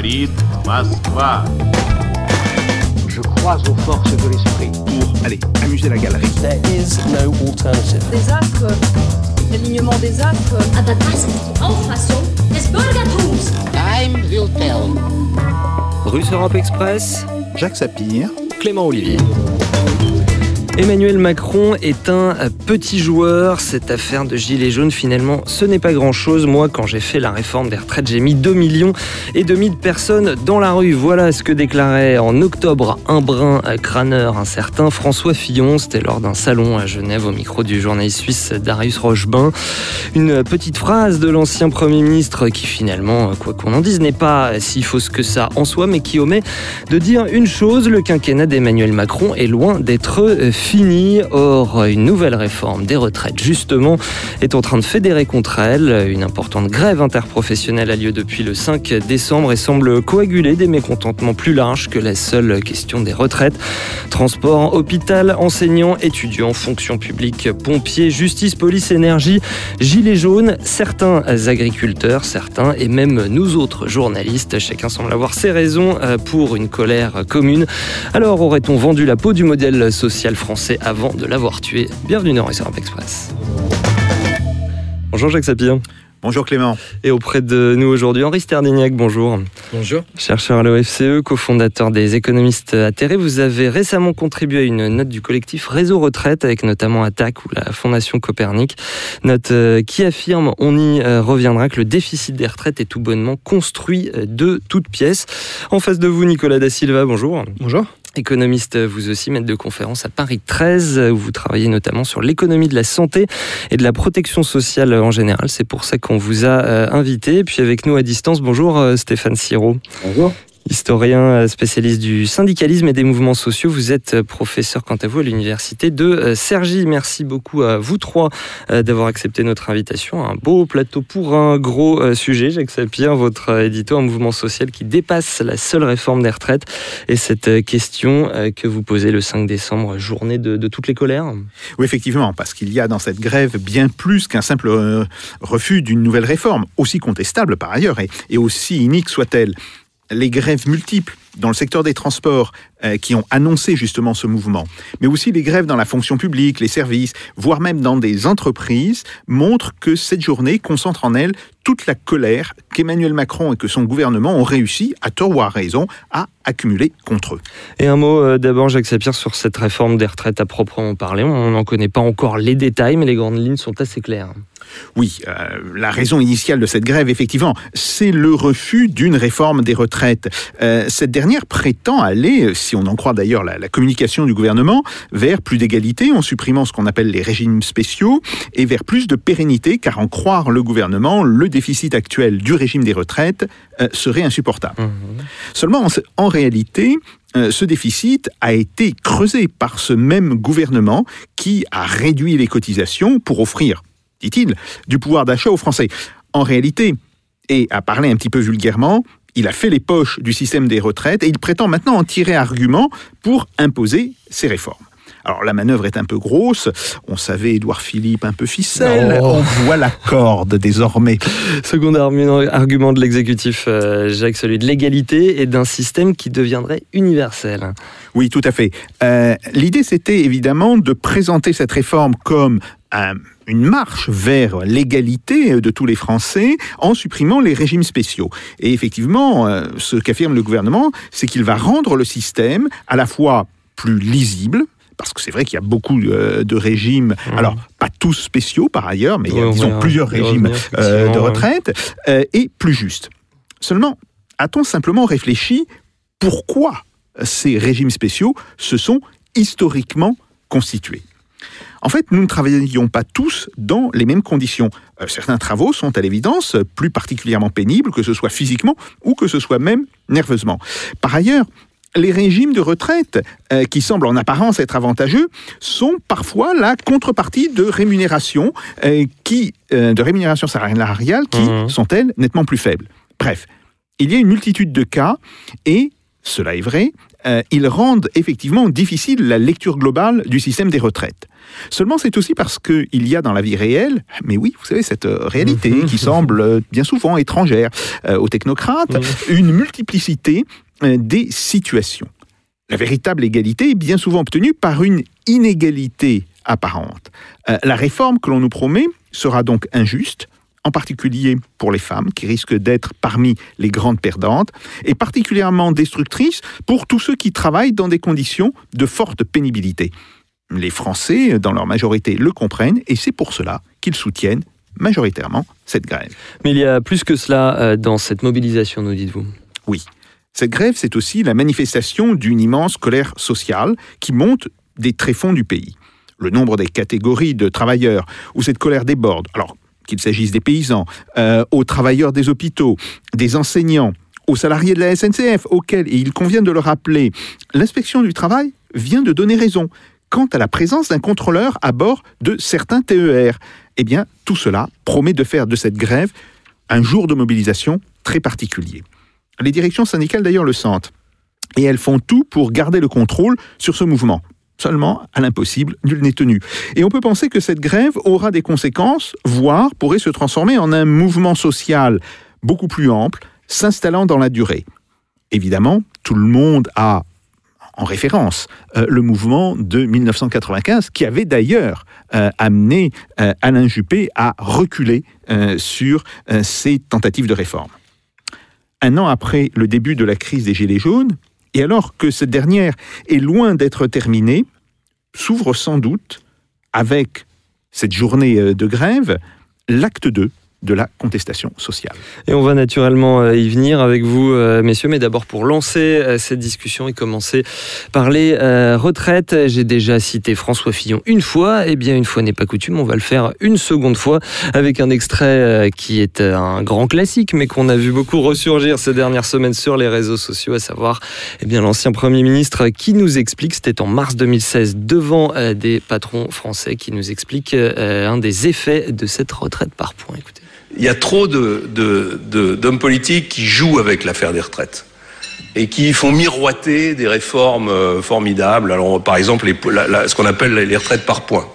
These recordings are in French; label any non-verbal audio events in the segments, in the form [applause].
говорит Москва. Je crois aux forces de l'esprit. Pour, allez, amuser la galerie. There is no alternative. des astres, l'alignement des astres. Aber das ist die Auffassung des Bürgertums. Time will tell. Russe Europe Express, Jacques Sapir. Clément Olivier. Emmanuel Macron est un petit joueur. Cette affaire de Gilets jaunes, finalement, ce n'est pas grand-chose. Moi, quand j'ai fait la réforme des retraites, j'ai mis 2 millions et demi de personnes dans la rue. Voilà ce que déclarait en octobre un brin crâneur, un certain François Fillon. C'était lors d'un salon à Genève au micro du journaliste suisse Darius Rochebain. Une petite phrase de l'ancien Premier ministre qui, finalement, quoi qu'on en dise, n'est pas si fausse que ça en soi, mais qui omet de dire une chose le quinquennat d'Emmanuel Macron est loin d'être. Or, une nouvelle réforme des retraites, justement, est en train de fédérer contre elle. Une importante grève interprofessionnelle a lieu depuis le 5 décembre et semble coaguler des mécontentements plus larges que la seule question des retraites. Transport, hôpital, enseignants, étudiants, fonction publique, pompiers, justice, police, énergie, gilets jaunes, certains agriculteurs, certains et même nous autres journalistes. Chacun semble avoir ses raisons euh, pour une colère commune. Alors aurait-on vendu la peau du modèle social français? Avant de l'avoir tué Bienvenue dans Europe Express. Bonjour Jacques Sapir. Bonjour Clément. Et auprès de nous aujourd'hui, Henri Sterdignac, bonjour. Bonjour. Chercheur à l'OFCE, cofondateur des économistes atterrés, vous avez récemment contribué à une note du collectif Réseau Retraite, avec notamment ATTAC ou la Fondation Copernic. Note euh, qui affirme, on y euh, reviendra, que le déficit des retraites est tout bonnement construit euh, de toutes pièces. En face de vous, Nicolas Da Silva, bonjour. Bonjour. Économiste, vous aussi, maître de conférence à Paris 13, où vous travaillez notamment sur l'économie de la santé et de la protection sociale en général. C'est pour ça qu'on vous a euh, invité. Puis avec nous à distance, bonjour euh, Stéphane Siro. Bonjour. Historien euh, spécialiste du syndicalisme et des mouvements sociaux, vous êtes euh, professeur quant à vous à l'université de euh, Cergy. Merci beaucoup à vous trois d'avoir accepté notre invitation. Un beau plateau pour un gros sujet. Jacques Sapir, votre édito, un mouvement social qui dépasse la seule réforme des retraites et cette question que vous posez le 5 décembre, journée de, toutes les colères. Oui, effectivement, parce qu'il y a dans cette grève bien plus qu'un simple refus d'une nouvelle réforme, aussi contestable par ailleurs et, et aussi inique soit-elle. Les grèves multiples dans le secteur des transports euh, qui ont annoncé justement ce mouvement, mais aussi les grèves dans la fonction publique, les services, voire même dans des entreprises, montrent que cette journée concentre en elle toute la colère qu'Emmanuel Macron et que son gouvernement ont réussi, à tort ou à raison, à accumuler contre eux. Et un mot euh, d'abord, Jacques Sapir, sur cette réforme des retraites à proprement parler. On n'en connaît pas encore les détails, mais les grandes lignes sont assez claires. Oui, euh, la raison initiale de cette grève, effectivement, c'est le refus d'une réforme des retraites. Euh, cette dernière prétend aller, si on en croit d'ailleurs la, la communication du gouvernement, vers plus d'égalité en supprimant ce qu'on appelle les régimes spéciaux et vers plus de pérennité, car en croire le gouvernement, le déficit actuel du régime des retraites euh, serait insupportable. Seulement, en, en réalité, euh, ce déficit a été creusé par ce même gouvernement qui a réduit les cotisations pour offrir, dit-il, du pouvoir d'achat aux Français. En réalité, et à parler un petit peu vulgairement, il a fait les poches du système des retraites et il prétend maintenant en tirer argument pour imposer ses réformes. Alors la manœuvre est un peu grosse, on savait Édouard Philippe un peu ficelle, Oh. on voit la corde désormais. Second argu- argument de l'exécutif, euh, Jacques, celui de l'égalité et d'un système qui deviendrait universel. Oui, tout à fait. Euh, L'idée, c'était évidemment de présenter cette réforme comme un- une marche vers l'égalité de tous les Français en supprimant les régimes spéciaux. Et effectivement, euh, ce qu'affirme le gouvernement, c'est qu'il va rendre le système à la fois plus lisible, parce que c'est vrai qu'il y a beaucoup euh, de régimes, alors pas tous spéciaux par ailleurs, mais il y a disons, plusieurs régimes euh, de retraite, euh, et plus juste. Seulement, a-t-on simplement réfléchi pourquoi ces régimes spéciaux se sont historiquement constitués? En fait, nous ne travaillions pas tous dans les mêmes conditions. Euh, certains travaux sont à l'évidence plus particulièrement pénibles, que ce soit physiquement ou que ce soit même nerveusement. Par ailleurs, les régimes de retraite, euh, qui semblent en apparence être avantageux, sont parfois la contrepartie de rémunérations euh, qui, de rémunérations salariales qui Mhm. sont elles nettement plus faibles. Bref, il y a une multitude de cas et cela est vrai, euh, ils rendent effectivement difficile la lecture globale du système des retraites. Seulement, c'est aussi parce qu'il y a dans la vie réelle, mais oui, vous savez, cette euh, réalité qui semble euh, bien souvent étrangère euh, aux technocrates, une multiplicité euh, des situations. La véritable égalité est bien souvent obtenue par une inégalité apparente. La réforme que l'on nous promet sera donc injuste, en particulier pour les femmes, qui risquent d'être parmi les grandes perdantes, et particulièrement destructrice pour tous ceux qui travaillent dans des conditions de forte pénibilité. Les Français, dans leur majorité, le comprennent, et c'est pour cela qu'ils soutiennent majoritairement cette grève. Mais il y a plus que cela euh, dans cette mobilisation, nous dites-vous? Oui. Cette grève, c'est aussi la manifestation d'une immense colère sociale qui monte des tréfonds du pays. Le nombre des catégories de travailleurs où cette colère déborde, alors qu'il s'agisse des paysans, euh, aux travailleurs des hôpitaux, des enseignants, aux salariés de la SNCF, auxquels, il convient de le rappeler, l'inspection du travail vient de donner raison quant à la présence d'un contrôleur à bord de certains TER. Eh bien, tout cela promet de faire de cette grève un jour de mobilisation très particulier. Les directions syndicales d'ailleurs le sentent. Et elles font tout pour garder le contrôle sur ce mouvement. Seulement, à l'impossible, nul n'est tenu. Et on peut penser que cette grève aura des conséquences, voire pourrait se transformer en un mouvement social beaucoup plus ample, s'installant dans la durée. Évidemment, tout le monde a en référence euh, le mouvement de 1995 qui avait d'ailleurs euh, amené euh, Alain Juppé à reculer sur ses tentatives de réforme. Un an après le début de la crise des Gilets jaunes, et alors que cette dernière est loin d'être terminée, s'ouvre sans doute, avec cette journée euh, de grève, l'acte 2 de la contestation sociale. Et on va naturellement euh, y venir avec vous, euh, messieurs, mais d'abord pour lancer euh, cette discussion et commencer par les retraites. J'ai déjà cité François Fillon une fois, et bien une fois n'est pas coutume, on va le faire une seconde fois avec un extrait qui est un grand classique, mais qu'on a vu beaucoup ressurgir ces dernières semaines sur les réseaux sociaux, à savoir eh l'ancien Premier ministre qui nous explique, c'était en mars 2016, devant des patrons français, qui nous explique un des effets de cette retraite par points. Écoutez. Il y a trop de, de- de- d'hommes politiques qui jouent avec l'affaire des retraites et qui font miroiter des réformes euh, formidables. Alors, par exemple, ce qu'on appelle les retraites par points.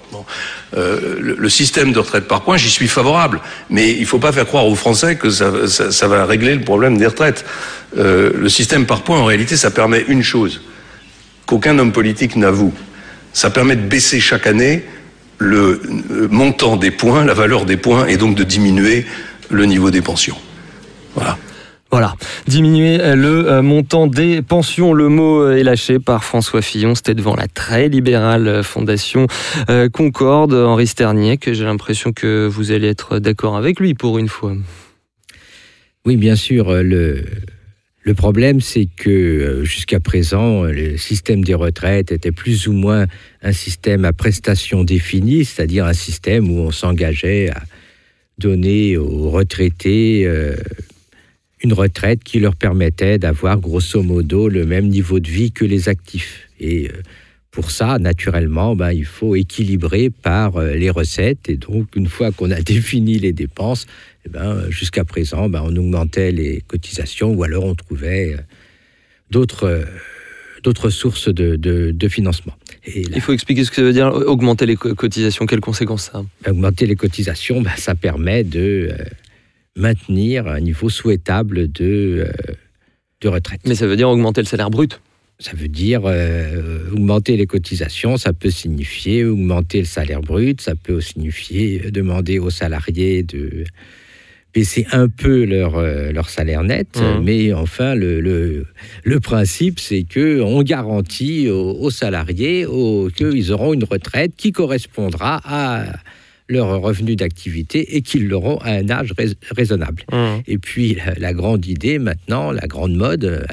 Euh, le, système de retraite par points, j'y suis favorable, mais il ne faut pas faire croire aux Français que ça va régler le problème des retraites. Euh, le système par points, en réalité, ça permet une chose qu'aucun homme politique n'avoue. Ça permet de baisser chaque année le euh, montant des points, la valeur des points, et donc de diminuer le niveau des pensions. Voilà. Voilà, diminuer le euh, montant des pensions, le mot euh, est lâché par François Fillon, c'était devant la très libérale euh, fondation euh, Concorde, Henri Sternier, que j'ai l'impression que vous allez être d'accord avec lui pour une fois. Oui, bien sûr. euh, Le, le problème, c'est que euh, jusqu'à présent, le système des retraites était plus ou moins un système à prestations définies, c'est-à-dire un système où on s'engageait à donner aux retraités euh, une retraite qui leur permettait d'avoir grosso modo le même niveau de vie que les actifs. Euh, pour ça, naturellement, ben, il faut équilibrer par euh, les recettes. Et donc, une fois qu'on a [laughs] défini les dépenses, eh ben, jusqu'à présent, ben, on augmentait les cotisations ou alors on trouvait euh, d'autres euh, d'autres sources de, de- de financement. Et là, Il faut expliquer ce que ça veut dire, augmenter les co- cotisations, quelles conséquences ça a? Augmenter les cotisations, ben, ça permet de euh, maintenir un niveau souhaitable de, euh, de retraite. Mais ça veut dire augmenter le salaire brut. Ça veut dire euh, augmenter les cotisations, ça peut signifier augmenter le salaire brut, ça peut signifier euh, demander aux salariés de baisser un peu leur, euh, leur salaire net. Mhm. Mais enfin, le, le, le principe, c'est que on garantit aux, aux salariés aux- qu'ils auront une retraite qui correspondra à leur revenu d'activité et qu'ils l'auront à un âge rais- raisonnable. Et puis la, la grande idée maintenant, la grande mode,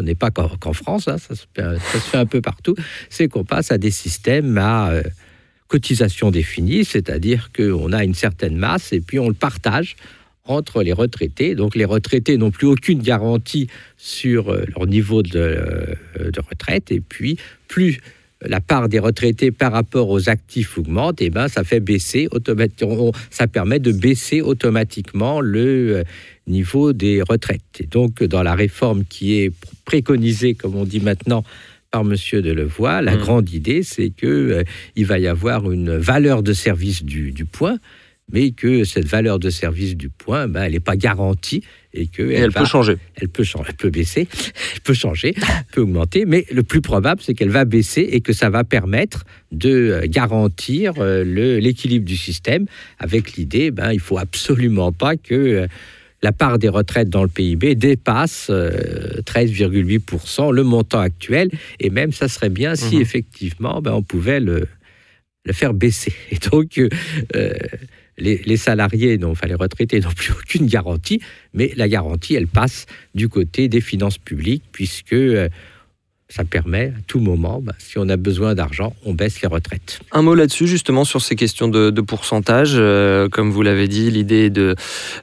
on n'est pas qu'en France, hein, ça, se fait, un peu partout, c'est qu'on passe à des systèmes à euh, cotisation définie, c'est-à-dire qu'on a une certaine masse et puis on le partage entre les retraités. Donc les retraités n'ont plus aucune garantie sur euh, leur niveau de, euh, de retraite et puis plus la part des retraités par rapport aux actifs augmente, et ben ça fait baisser automatiquement, ça permet de baisser automatiquement le niveau des retraites. Et donc dans la réforme qui est pr- préconisé, comme on dit maintenant, par Monsieur Delevoye. La Mm. grande idée, c'est que euh, il va y avoir une valeur de service du, du point, mais que cette valeur de service du point, ben, elle n'est pas garantie et que Et elle va- peut changer. elle peut changer, elle peut baisser, [laughs] elle peut changer, elle peut augmenter, mais le plus probable, c'est qu'elle va baisser et que ça va permettre de euh, garantir euh, l'équilibre du système avec l'idée, ben, il faut absolument pas que euh, la part des retraites dans le PIB dépasse euh, 13,8%, le montant actuel, et même ça serait bien si Mhm. effectivement ben, on pouvait le, le faire baisser. Et donc, euh, euh, les, les salariés, non, enfin les retraités n'ont plus aucune garantie, mais la garantie, elle passe du côté des finances publiques, puisque euh, ça permet à tout moment, ben, si on a besoin d'argent, on baisse les retraites. Un mot là-dessus, justement, sur ces questions de, de pourcentage. Euh, comme vous l'avez dit, l'idée de,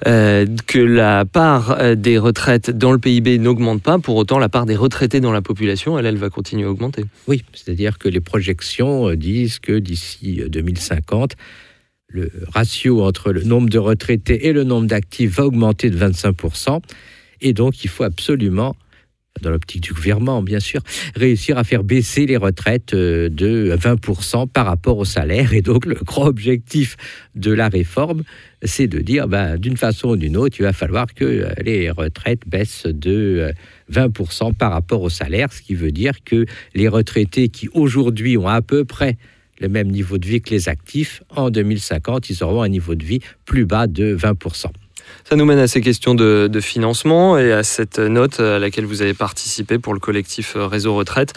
euh, que la part euh, des retraites dans le PIB n'augmente pas. Pour autant, la part des retraités dans la population, elle, elle va continuer à augmenter. Oui, c'est-à-dire que les projections disent que d'ici euh, 2050, le ratio entre le nombre de retraités et le nombre d'actifs va augmenter de 25%. Et donc, il faut absolument, dans l'optique du gouvernement, bien sûr, réussir à faire baisser les retraites euh, de 20% par rapport au salaire. Et donc, le grand objectif de la réforme, c'est de dire, ben, d'une façon ou d'une autre, il va falloir que euh, les retraites baissent de euh, 20% par rapport au salaire, ce qui veut dire que les retraités qui aujourd'hui ont à peu près le même niveau de vie que les actifs, en 2050, ils auront un niveau de vie plus bas de 20%. Ça nous mène à ces questions de, financement et à cette note à laquelle vous avez participé pour le collectif Réseau Retraite.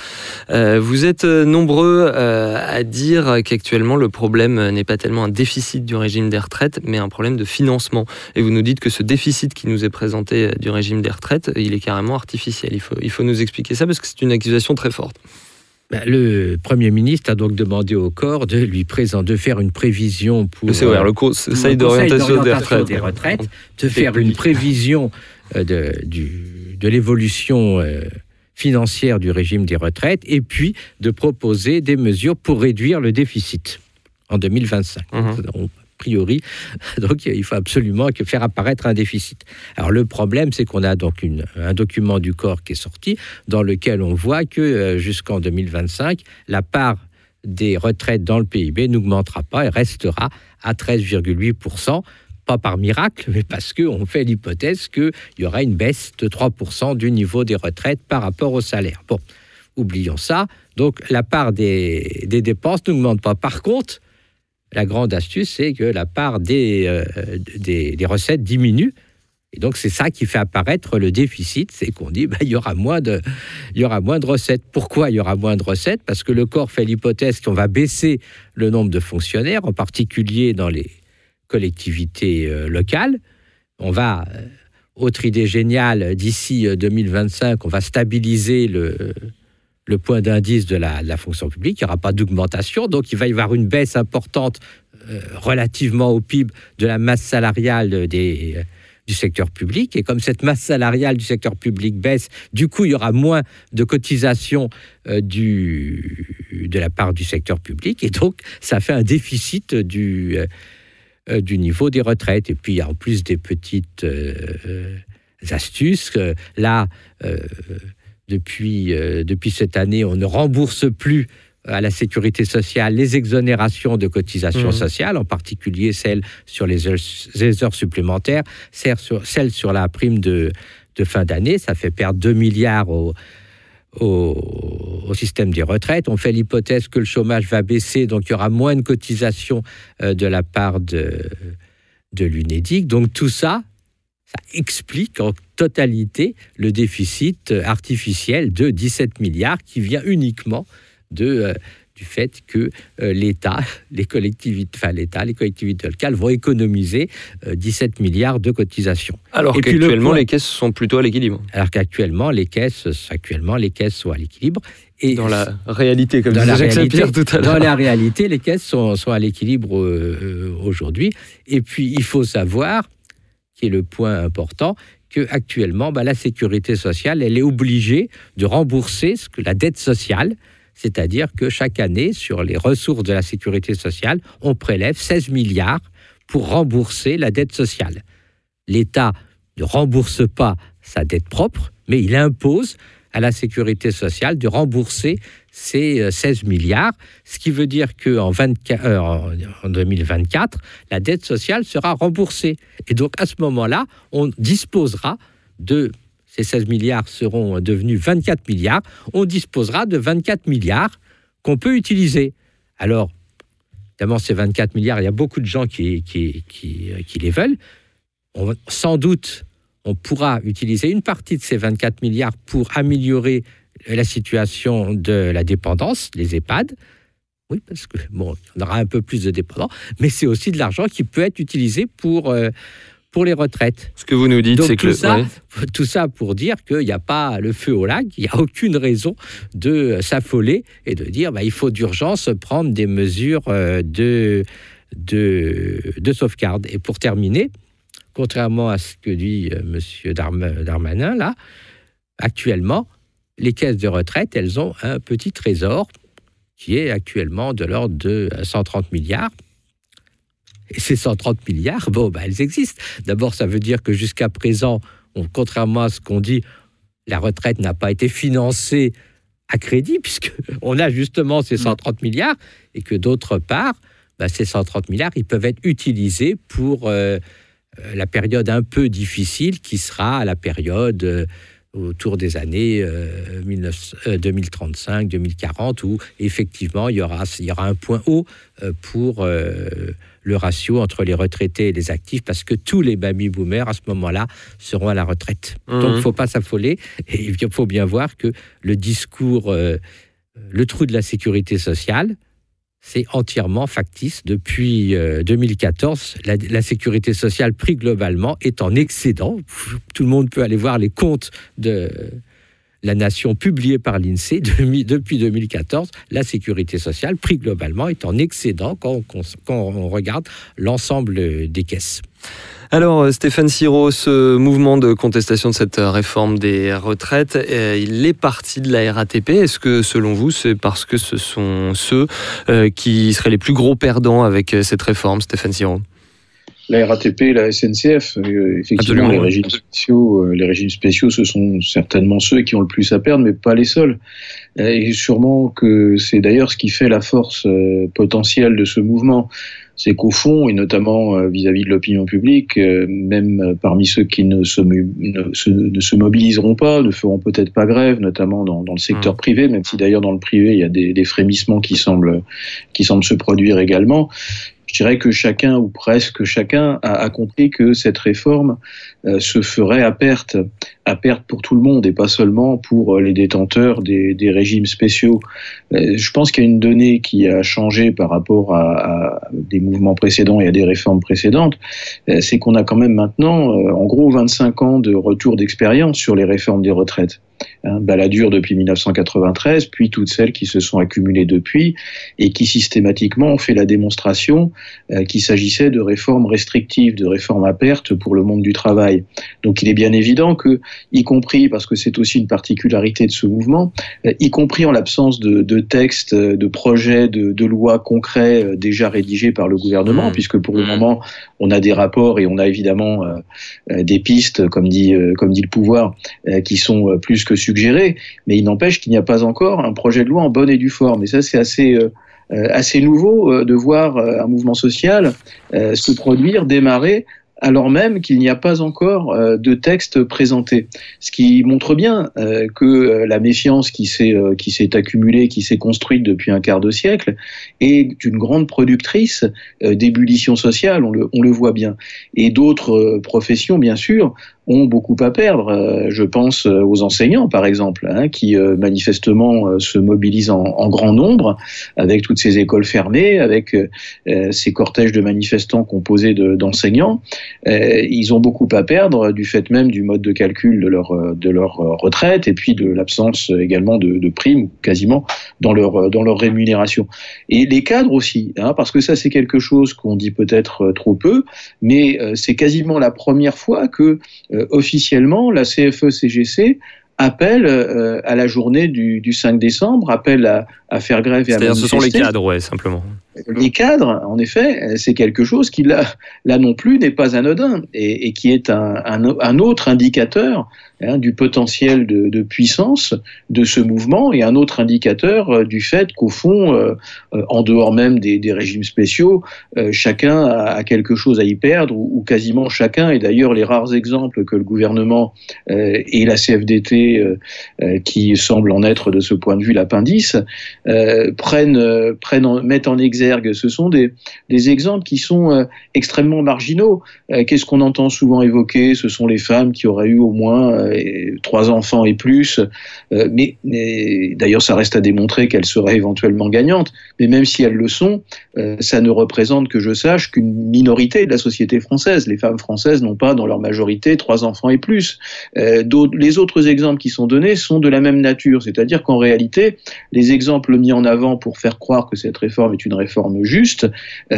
Euh, vous êtes nombreux euh, à dire qu'actuellement le problème n'est pas tellement un déficit du régime des retraites, mais un problème de financement. Et vous nous dites que ce déficit qui nous est présenté euh, du régime des retraites, il est carrément artificiel. Il faut, il faut nous expliquer ça parce que c'est une accusation très forte. Ben, Le Premier ministre a donc demandé au corps de lui présenter, de faire une prévision pour Le COR, euh, le Conseil d'orientation des retraites. des retraites, de faire une prévision euh, de, l'évolution euh, financière du régime des retraites et puis de proposer des mesures pour réduire le déficit en 2025. Mhm. Donc, a priori, [laughs] donc il faut absolument faire apparaître un déficit. Alors le problème, c'est qu'on a donc un document du corps qui est sorti dans lequel on voit que euh, jusqu'en 2025, la part des retraites dans le PIB n'augmentera pas et restera à 13,8%, pas par miracle, mais parce qu'on fait l'hypothèse qu'il y aura une baisse de 3% du niveau des retraites par rapport au salaire. Bon, oublions ça. Donc la part des, des dépenses n'augmente pas. Par contre, la grande astuce, c'est que la part des, euh, des, des recettes diminue. Et donc, c'est ça qui fait apparaître le déficit, c'est qu'on dit, bah, il, y aura moins de, il y aura moins de recettes. Pourquoi il y aura moins de recettes? Parce que le corps fait l'hypothèse qu'on va baisser le nombre de fonctionnaires, en particulier dans les collectivités euh, locales. On va, euh, autre idée géniale, d'ici euh, 2025, on va stabiliser le, le point d'indice de la, fonction publique. Il n'y aura pas d'augmentation, donc il va y avoir une baisse importante euh, relativement au PIB de la masse salariale des, du secteur public. Et comme cette masse salariale du secteur public baisse, du coup, il y aura moins de cotisations euh, de la part du secteur public. Et donc, ça fait un déficit du, euh, du niveau des retraites. Et puis, en plus des petites astuces. là, depuis, euh, depuis cette année, on ne rembourse plus à la sécurité sociale les exonérations de cotisations Mhm. sociales, en particulier celles sur les heures, les heures supplémentaires, celles sur, celles sur la prime de, de fin d'année. Ça fait perdre 2 milliards au, au, au système des retraites. On fait l'hypothèse que le chômage va baisser, donc il y aura moins de cotisations euh, de la part de, de l'UNEDIC. Donc tout ça, ça explique en totalité le déficit euh, artificiel de 17 milliards qui vient uniquement de, euh, du fait que euh, l'État, [laughs] les collectivités, enfin l'État, les collectivités locales vont économiser euh, 17 milliards de cotisations. Alors le qu'actuellement, les caisses sont plutôt à l'équilibre. Alors qu'actuellement les caisses, actuellement les caisses sont à l'équilibre. Et Dans la réalité, comme dans disait Jacques réalité, Sapir tout à dans l'heure. la réalité, les caisses sont, sont à l'équilibre euh, euh, aujourd'hui. Et puis, il faut savoir, qui est le point important, que actuellement, bah, la sécurité sociale, elle est obligée de rembourser ce que la dette sociale, c'est-à-dire que chaque année, sur les ressources de la sécurité sociale, on prélève 16 milliards pour rembourser la dette sociale. L'État ne rembourse pas sa dette propre, mais il impose à la sécurité sociale de rembourser ces euh, 16 milliards, ce qui veut dire qu'en en, en 2024, la dette sociale sera remboursée. Et donc à ce moment-là, on disposera de ces 16 milliards seront devenus 24 milliards, on disposera de 24 milliards qu'on peut utiliser. Alors, évidemment, ces 24 milliards, il y a beaucoup de gens qui, qui les veulent. Sans doute, on pourra utiliser une partie de ces 24 milliards pour améliorer la situation de la dépendance, les EHPAD. Oui, parce que bon, on aura un peu plus de dépendants, mais c'est aussi de l'argent qui peut être utilisé pour, euh, pour les retraites. Ce que vous nous dites, c'est que ça, ouais. tout ça pour dire qu'il n'y a pas le feu au lac, il n'y a aucune raison de s'affoler et de dire bah, il faut d'urgence prendre des mesures euh, de, de, de sauvegarde. Et pour terminer, contrairement à ce que dit euh, M. Darm- Darmanin, là, actuellement, les caisses de retraite, elles ont un petit trésor qui est actuellement de l'ordre de 130 milliards. Et ces 130 milliards, bon, bah, elles existent. D'abord, ça veut dire que jusqu'à présent, on- contrairement à ce qu'on dit, la retraite n'a pas été financée à crédit, puisqu'on [laughs] a justement ces 130 milliards, et que d'autre part, bah, ces 130 milliards, ils peuvent être utilisés pour euh, euh, la période un peu difficile qui sera la période euh, autour des années euh, 19 euh, 2035, 2040, où effectivement il y aura, il y aura un point haut euh, pour euh, le ratio entre les retraités et les actifs, parce que tous les baby boomers à ce moment-là seront à la retraite. Donc il ne faut pas s'affoler, et il faut bien voir que le discours, euh, le trou de la sécurité sociale, c'est entièrement factice. Depuis euh, 2014, la, la sécurité sociale pris globalement est en excédent. Tout le monde peut aller voir les comptes de la nation publiés par l'INSEE. [laughs] Depuis 2014, la sécurité sociale pris globalement est en excédent quand on, regarde l'ensemble des caisses. Alors, euh, Stéphane Siro, ce mouvement de contestation de cette euh, réforme des retraites, euh, il est parti de la RATP. Est-ce que, selon vous, c'est parce que ce sont ceux qui seraient les plus gros perdants avec cette réforme, Stéphane Siro? La RATP et la SNCF. Euh, effectivement, Absolument, les régimes spéciaux, euh, les régimes spéciaux, ce sont certainement ceux qui ont le plus à perdre, mais pas les seuls. Euh, Et sûrement que c'est d'ailleurs ce qui fait la force potentielle de ce mouvement. C'est qu'au fond, et notamment vis-à-vis de l'opinion publique, même parmi ceux qui ne se, ne se, ne se mobiliseront pas, ne feront peut-être pas grève, notamment dans, dans le secteur privé, même si d'ailleurs dans le privé, il y a des, des frémissements qui semblent, qui semblent se produire également je dirais que chacun ou presque chacun a, compris que cette réforme euh, se ferait à perte, à perte pour tout le monde et pas seulement pour euh, les détenteurs des régimes spéciaux. Euh, je pense qu'il y a une donnée qui a changé par rapport à, des mouvements précédents et à des réformes précédentes, euh, c'est qu'on a quand même maintenant, euh, en gros, 25 ans de retour d'expérience sur les réformes des retraites. Hein, Balladur depuis 1993, puis toutes celles qui se sont accumulées depuis et qui systématiquement ont fait la démonstration qu'il s'agissait de réformes restrictives, de réformes à perte pour le monde du travail. Donc il est bien évident que, y compris, parce que c'est aussi une particularité de ce mouvement, y compris en l'absence de, de textes, euh, de projets, de, de lois concrets euh, déjà rédigés par le gouvernement, Mmh. puisque pour le Mmh. moment, on a des rapports et on a évidemment euh, des pistes, comme dit, euh, comme dit le pouvoir, euh, qui sont plus que suggérées, mais il n'empêche qu'il n'y a pas encore un projet de loi en bonne et due forme. Et ça, c'est assez... assez nouveau de voir un mouvement social se produire, démarrer, alors même qu'il n'y a pas encore euh, de texte présenté. Ce qui montre bien euh, que euh, la méfiance qui s'est accumulée, qui s'est construite depuis un quart de siècle, est une grande productrice d'ébullition sociale. On le, voit bien. Et d'autres professions, bien sûr, ont beaucoup à perdre. Euh, je pense euh, aux enseignants, par exemple, hein, qui euh, manifestement se mobilisent en, grand nombre avec toutes ces écoles fermées, avec ces cortèges de manifestants composés de- d'enseignants. Ils ont beaucoup à perdre du fait même du mode de calcul de leur, de leur retraite et puis de l'absence également de, primes, quasiment, dans leur, dans leur rémunération. Et les cadres aussi, hein, parce que ça c'est quelque chose qu'on dit peut-être trop peu, mais c'est quasiment la première fois que officiellement la E CFE-CGC appelle euh, à la journée du, du 5 décembre, appelle à, à faire grève et à C'est-à-dire, ce sont les manifester. cadres, ouais, simplement. Les cadres, en effet, euh, c'est quelque chose qui, là, là non plus, n'est pas anodin et, et qui est un, un, un autre indicateur hein, du potentiel de, puissance de ce mouvement et un autre indicateur euh, du fait qu'au fond, euh, euh, en dehors même des, régimes spéciaux, chacun a, quelque chose à y perdre ou, quasiment chacun. Et d'ailleurs, les rares exemples que le gouvernement et la CFDT, qui semblent en être de ce point de vue l'appendice, prennent, prennent en, mettent en exergue, ce sont des exemples qui sont extrêmement marginaux. Qu'est-ce qu'on entend souvent évoquer? Ce sont les femmes qui auraient eu au moins euh, trois enfants et plus. Euh, mais, d'ailleurs, ça reste à démontrer qu'elles seraient éventuellement gagnantes. Mais même si elles le sont, euh, ça ne représente que je sache qu'une minorité de la société française. Les femmes françaises n'ont pas dans leur majorité trois enfants et plus. les autres exemples qui sont donnés sont de la même nature, c'est-à-dire qu'en réalité, les exemples mis en avant pour faire croire que cette réforme est une réforme juste,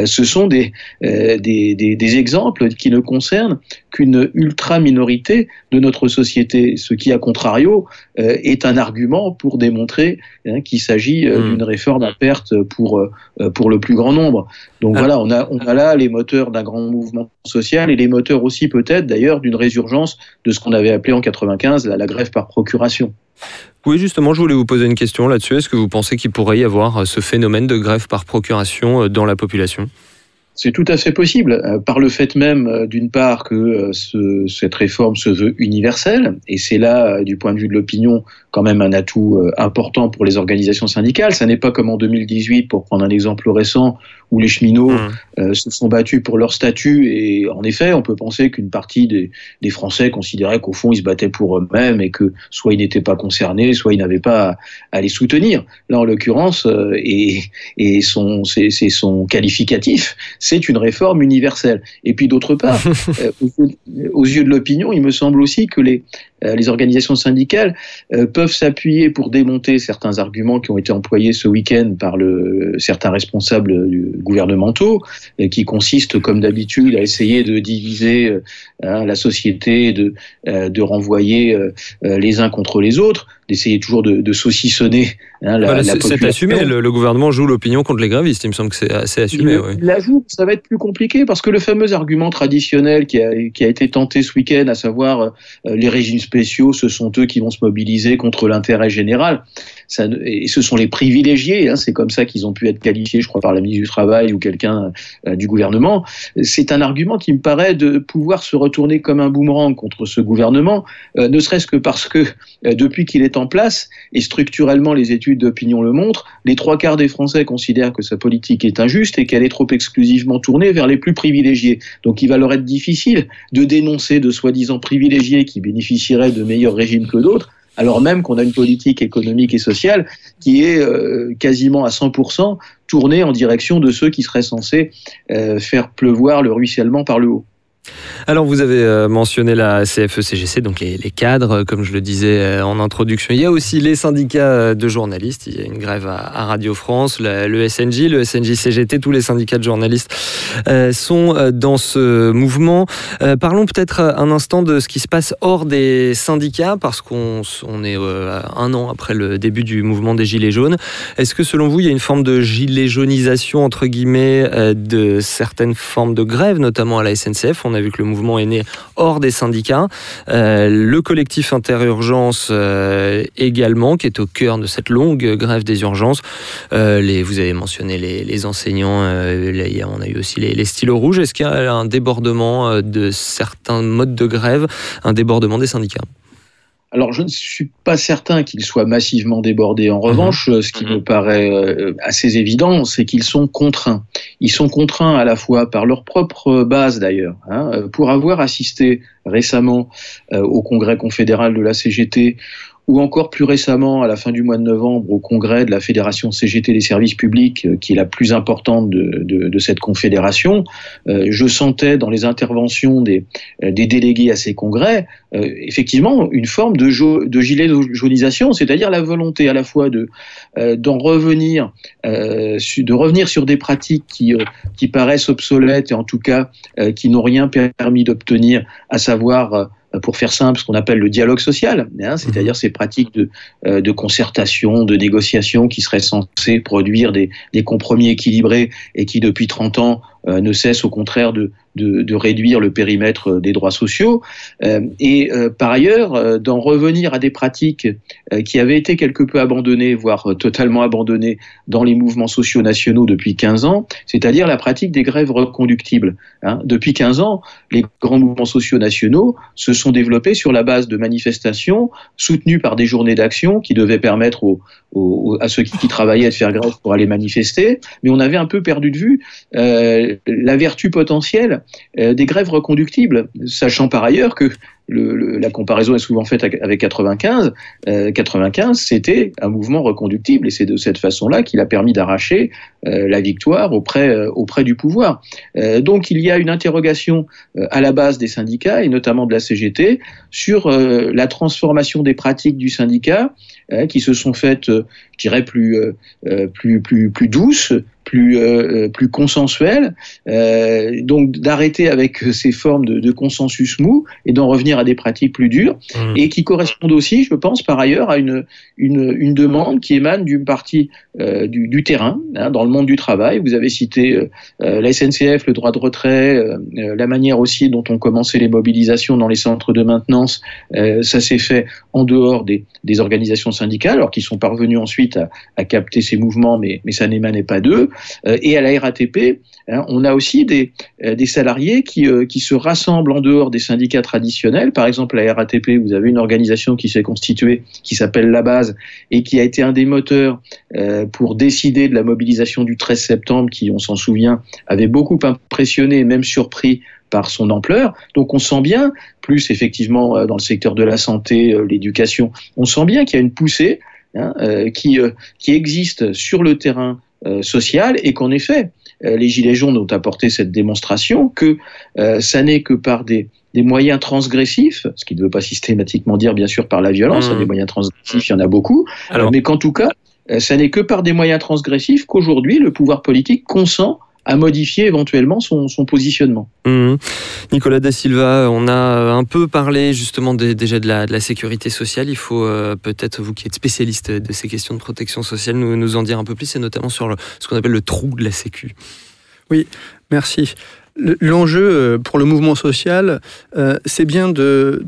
ce sont des exemples qui ne concernent qu'une ultra minorité de notre société, ce qui, à contrario, euh, est un argument pour démontrer hein, qu'il s'agit euh, mmh. d'une réforme à perte pour, euh, pour le plus grand nombre. Donc ah. voilà, on a, on a là les moteurs d'un grand mouvement social et les moteurs aussi peut-être d'ailleurs d'une résurgence de ce qu'on avait appelé en 95 la, la grève par procuration. Oui, justement, je voulais vous poser une question là-dessus. Est-ce que vous pensez qu'il pourrait y avoir ce phénomène de grève par procuration dans la population? C'est tout à fait possible, euh, par le fait même, euh, d'une part, que euh, ce, cette réforme se veut universelle, et c'est là, du point de vue de l'opinion, quand même un atout important pour les organisations syndicales. Ça n'est pas comme en 2018, pour prendre un exemple récent, où les cheminots mmh. se sont battus pour leur statut, et en effet, on peut penser qu'une partie des, des, Français considéraient qu'au fond, ils se battaient pour eux-mêmes, et que soit ils n'étaient pas concernés, soit ils n'avaient pas à, à, les soutenir. Là, en l'occurrence, et, et son, c'est son qualificatif, c'est une réforme universelle. Et puis d'autre part, [laughs] euh, aux, yeux de l'opinion, il me semble aussi que les, euh, les organisations syndicales euh, peuvent s'appuyer pour démonter certains arguments qui ont été employés ce week-end par certains responsables gouvernementaux, qui consistent, comme d'habitude, à essayer de diviser hein, la société, de, de renvoyer les uns contre les autres d'essayer toujours de, de saucissonner hein, la, voilà, C'est assumé, le, le, gouvernement joue l'opinion contre les grévistes, il me semble que c'est assez assumé. Il, oui. La joue, ça va être plus compliqué parce que le fameux argument traditionnel qui a, qui a été tenté ce week-end, à savoir euh, les régimes spéciaux, ce sont eux qui vont se mobiliser contre l'intérêt général, et ce sont les privilégiés, hein, c'est comme ça qu'ils ont pu être qualifiés, je crois, par la ministre du Travail ou quelqu'un euh, du gouvernement. C'est un argument qui me paraît de pouvoir se retourner comme un boomerang contre ce gouvernement, euh, ne serait-ce que parce que euh, depuis qu'il est en place, et structurellement les études d'opinion le montrent, les trois quarts des Français considèrent que sa politique est injuste et qu'elle est trop exclusivement tournée vers les plus privilégiés. Donc il va leur être difficile de dénoncer de soi-disant privilégiés qui bénéficieraient de meilleurs régimes que d'autres alors même qu'on a une politique économique et sociale qui est euh, quasiment à 100% tournée en direction de ceux qui seraient censés euh, faire pleuvoir le ruissellement par le haut. Alors vous avez euh, mentionné la CFE-CGC, donc les, cadres, euh, comme je le disais euh, en introduction. Il y a aussi les syndicats de journalistes. Il y a une grève à, Radio France, le SNJ, le SNJ-CGT, tous les syndicats de journalistes sont dans ce mouvement. Parlons peut-être un instant de ce qui se passe hors des syndicats, parce qu'on on est un an après le début du mouvement des Gilets jaunes. Est-ce que selon vous, il y a une forme de gilet jaunisation, entre guillemets, de certaines formes de grève, notamment à la SNCF a vu que le mouvement est né hors des syndicats. Euh, le collectif Interurgence euh, également, qui est au cœur de cette longue grève des urgences. Euh, vous avez mentionné les, enseignants, on a eu aussi les, les stylos rouges. Est-ce qu'il y a un débordement de certains modes de grève, un débordement des syndicats? Alors, je ne suis pas certain qu'ils soient massivement débordés. En revanche, mmh. ce qui mmh. me paraît euh, assez évident, c'est qu'ils sont contraints. Ils sont contraints à la fois par leur propre base, d'ailleurs. Hein, pour avoir assisté récemment euh, au congrès confédéral de la CGT, ou encore plus récemment, à la fin du mois de novembre, au congrès de la Fédération CGT des services publics, euh, qui est la plus importante de, de, de cette confédération, euh, je sentais dans les interventions des, euh, des délégués à ces congrès, euh, effectivement, une forme de, jo de gilet jaunisation, c'est-à-dire la volonté à la fois de euh, d'en revenir, euh, de revenir sur des pratiques qui, qui paraissent obsolètes et en tout cas qui n'ont rien permis d'obtenir, à savoir pour faire simple, ce qu'on appelle le dialogue social, hein, c'est-à-dire ces pratiques de, euh, de, concertation, de négociation qui seraient censées produire des, des, compromis équilibrés et qui, depuis 30 ans, euh, ne cesse au contraire de, de, réduire le périmètre des droits sociaux. Euh, et euh, par ailleurs, euh, d'en revenir à des pratiques euh, qui avaient été quelque peu abandonnées, voire euh, totalement abandonnées dans les mouvements sociaux nationaux depuis 15 ans, c'est-à-dire la pratique des grèves reconductibles. Hein. Depuis 15 ans, les grands mouvements sociaux nationaux se sont développés sur la base de manifestations soutenues par des journées d'action qui devaient permettre aux, à ceux qui, travaillaient de faire grève pour aller manifester, mais on avait un peu perdu de vue euh, la vertu potentielle euh, des grèves reconductibles, sachant par ailleurs que la comparaison est souvent faite avec 95. Euh, 95, c'était un mouvement reconductible et c'est de cette façon-là qu'il a permis d'arracher euh, la victoire auprès, euh, auprès du pouvoir. Donc il y a une interrogation à la base des syndicats et notamment de la CGT sur la transformation des pratiques du syndicat qui se sont faites, je dirais, plus, plus, plus, plus douces, plus, euh, plus consensuel, euh, donc d'arrêter avec ces formes de, de, consensus mou et d'en revenir à des pratiques plus dures mmh. et qui correspondent aussi, je pense, par ailleurs, à une, une, une demande qui émane d'une partie euh, du, du, terrain, hein, dans le monde du travail. Vous avez cité la SNCF, le droit de retrait, la manière aussi dont on commençait les mobilisations dans les centres de maintenance, ça s'est fait en dehors des, des, organisations syndicales, alors qu'ils sont parvenus ensuite à, à capter ces mouvements, mais, mais ça n'émanait pas d'eux. Euh, et à la RATP, hein, on a aussi des, euh, salariés qui, euh, qui se rassemblent en dehors des syndicats traditionnels. Par exemple, la RATP, vous avez une organisation qui s'est constituée, qui s'appelle La Base, et qui a été un des moteurs pour décider de la mobilisation du 13 septembre, qui, on s'en souvient, avait beaucoup impressionné même surpris par son ampleur. Donc on sent bien, plus effectivement dans le secteur de la santé, l'éducation, on sent bien qu'il y a une poussée hein, qui existe sur le terrain euh, social et qu'en effet, euh, les Gilets jaunes ont apporté cette démonstration que euh, ça n'est que par des, des moyens transgressifs, ce qui ne veut pas systématiquement dire bien sûr par la violence, mmh. des moyens transgressifs, il y en a beaucoup, Alors, mais qu'en tout cas, ça n'est que par des moyens transgressifs qu'aujourd'hui le pouvoir politique consent à modifier éventuellement son, son positionnement. Mmh. Nicolas Da Silva, on a un peu parlé justement de, déjà de la, de la, sécurité sociale. Il faut euh, peut-être, vous qui êtes spécialiste de ces questions de protection sociale, nous, nous en dire un peu plus, et notamment sur le, ce qu'on appelle le trou de la Sécu. Oui, merci. L'enjeu pour le mouvement social, euh, c'est bien de,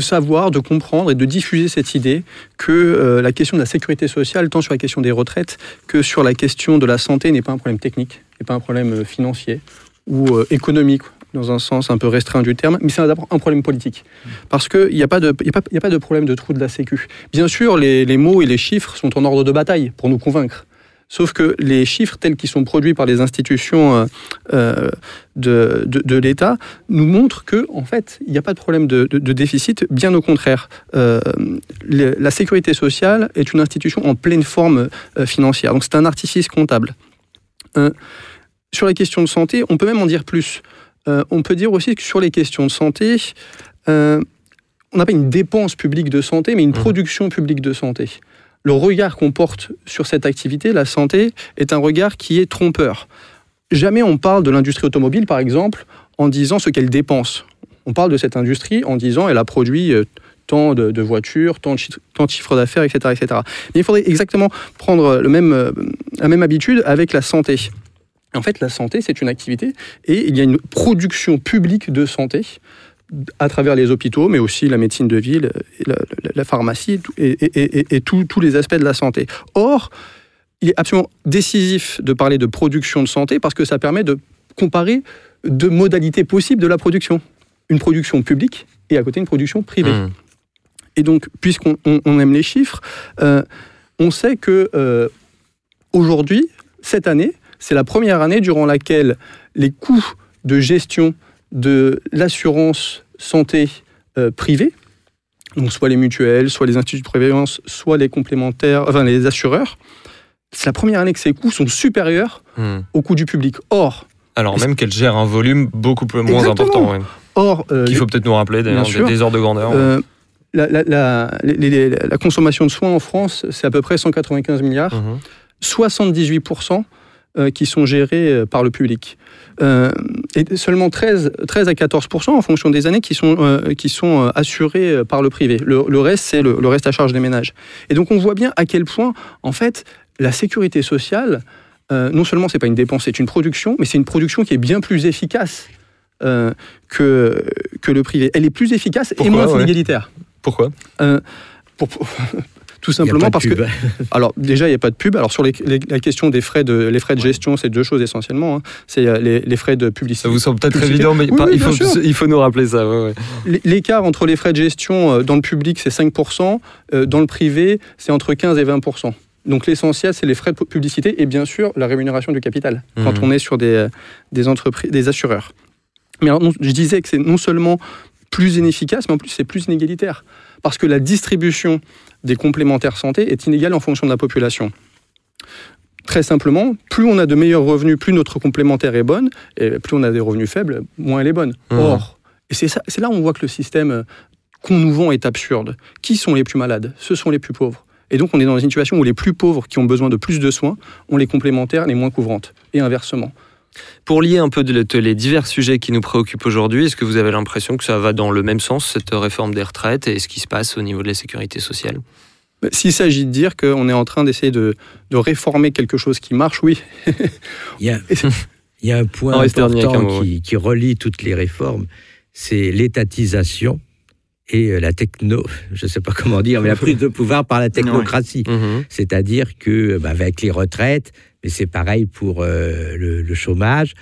savoir, de comprendre et de diffuser cette idée que euh, la question de la sécurité sociale, tant sur la question des retraites que sur la question de la santé, n'est pas un problème technique, n'est pas un problème financier ou euh, économique dans un sens un peu restreint du terme, mais c'est un problème politique. Parce qu'il n'y a, pas de problème de trou de la sécu. Bien sûr, les mots et les chiffres sont en ordre de bataille pour nous convaincre. Sauf que les chiffres tels qu'ils sont produits par les institutions euh, de, de, de l'État nous montrent que, en fait, il n'y a pas de problème de, de, déficit. Bien au contraire, euh, la sécurité sociale est une institution en pleine forme euh, financière. Donc c'est un artifice comptable. Euh, sur les questions de santé, on peut même en dire plus. Euh, on peut dire aussi que sur les questions de santé, euh, on n'a pas une dépense publique de santé, mais une production publique de santé le regard qu'on porte sur cette activité, la santé, est un regard qui est trompeur. Jamais on parle de l'industrie automobile, par exemple, en disant ce qu'elle dépense. On parle de cette industrie en disant elle a produit tant de, voitures, tant de, chiffre, tant de chiffre d'affaires, etc.. Mais il faudrait exactement prendre le même, la même habitude avec la santé. En fait, la santé, c'est une activité et il y a une production publique de santé à travers les hôpitaux, mais aussi la médecine de ville, la, la, la pharmacie et, et, et, et tous les aspects de la santé. Or, il est absolument décisif de parler de production de santé parce que ça permet de comparer deux modalités possibles de la production. Une production publique et à côté une production privée. Mmh. Et donc, puisqu'on on, on aime les chiffres, euh, on sait que euh, aujourd'hui, cette année, c'est la première année durant laquelle les coûts de gestion de l'assurance santé euh, privée, donc soit les mutuelles, soit les instituts de prévoyance, soit les complémentaires, enfin les assureurs, c'est la première année que ces coûts sont supérieurs mmh. aux coûts du public. Or, alors même qu'elle gère un volume beaucoup plus moins Exactement. important. Ouais. Or, euh, qu'il faut peut-être nous rappeler d'ailleurs des, des ordres de grandeur. Euh, la, la, la, les, les, la, consommation de soins en France, c'est à peu près 195 milliards. Mmh. 78% euh, qui sont gérés euh, par le public. Euh, et seulement 13, 13 à 14 en fonction des années qui sont, euh, qui sont assurés par le privé. Le, le reste, c'est le, le, reste à charge des ménages. Et donc on voit bien à quel point, en fait, la sécurité sociale non seulement c'est pas une dépense, c'est une production, mais c'est une production qui est bien plus efficace que, que le privé. Elle est plus efficace Pourquoi, et moins ouais. inégalitaire. Pourquoi? Pour- pour- tout simplement parce pub. que [laughs] alors déjà il n'y a pas de pub alors sur les, les- la question des frais de les frais de gestion c'est deux choses essentiellement hein. c'est euh, les, les frais de publicité Ça vous semble peut-être évident, mais Oui, pas- oui, il, faut, il faut nous rappeler ça. ouais, ouais. L- L'écart entre les frais de gestion euh, dans le public, c'est 5%, euh, dans le privé, c'est entre 15 et 20%. Donc l'essentiel, c'est les frais de pu- publicité et bien sûr la rémunération du capital quand Mhm. on est sur des, des entreprises, des assureurs. Mais alors, je disais que c'est non seulement plus inefficace, mais en plus c'est plus inégalitaire. Parce que la distribution des complémentaires santé est inégale en fonction de la population. Très simplement, plus on a de meilleurs revenus, plus notre complémentaire est bonne, et plus on a des revenus faibles, moins elle est bonne. Mhm. Or, et c'est ça- c'est là où on voit que le système euh, qu'on nous vend est absurde. Qui sont les plus malades? Ce sont les plus pauvres. Et donc on est dans une situation où les plus pauvres qui ont besoin de plus de soins ont les complémentaires les moins couvrantes. Et inversement. Pour lier un peu de- de- les divers sujets qui nous préoccupent aujourd'hui, est-ce que vous avez l'impression que ça va dans le même sens, cette réforme des retraites, et ce qui se passe au niveau de la sécurité sociale? S'il s'agit de dire qu'on est en train d'essayer de, de réformer quelque chose qui marche, oui. [laughs] Il y a, il y a un point important un mot, qui, qui relie toutes les réformes, c'est l'étatisation et euh, la techno, [laughs] je ne sais pas comment dire, mais la prise de pouvoir par la [laughs] technocratie. Mhm. C'est-à-dire que bah, avec les retraites, mais c'est pareil pour euh, le, chômage,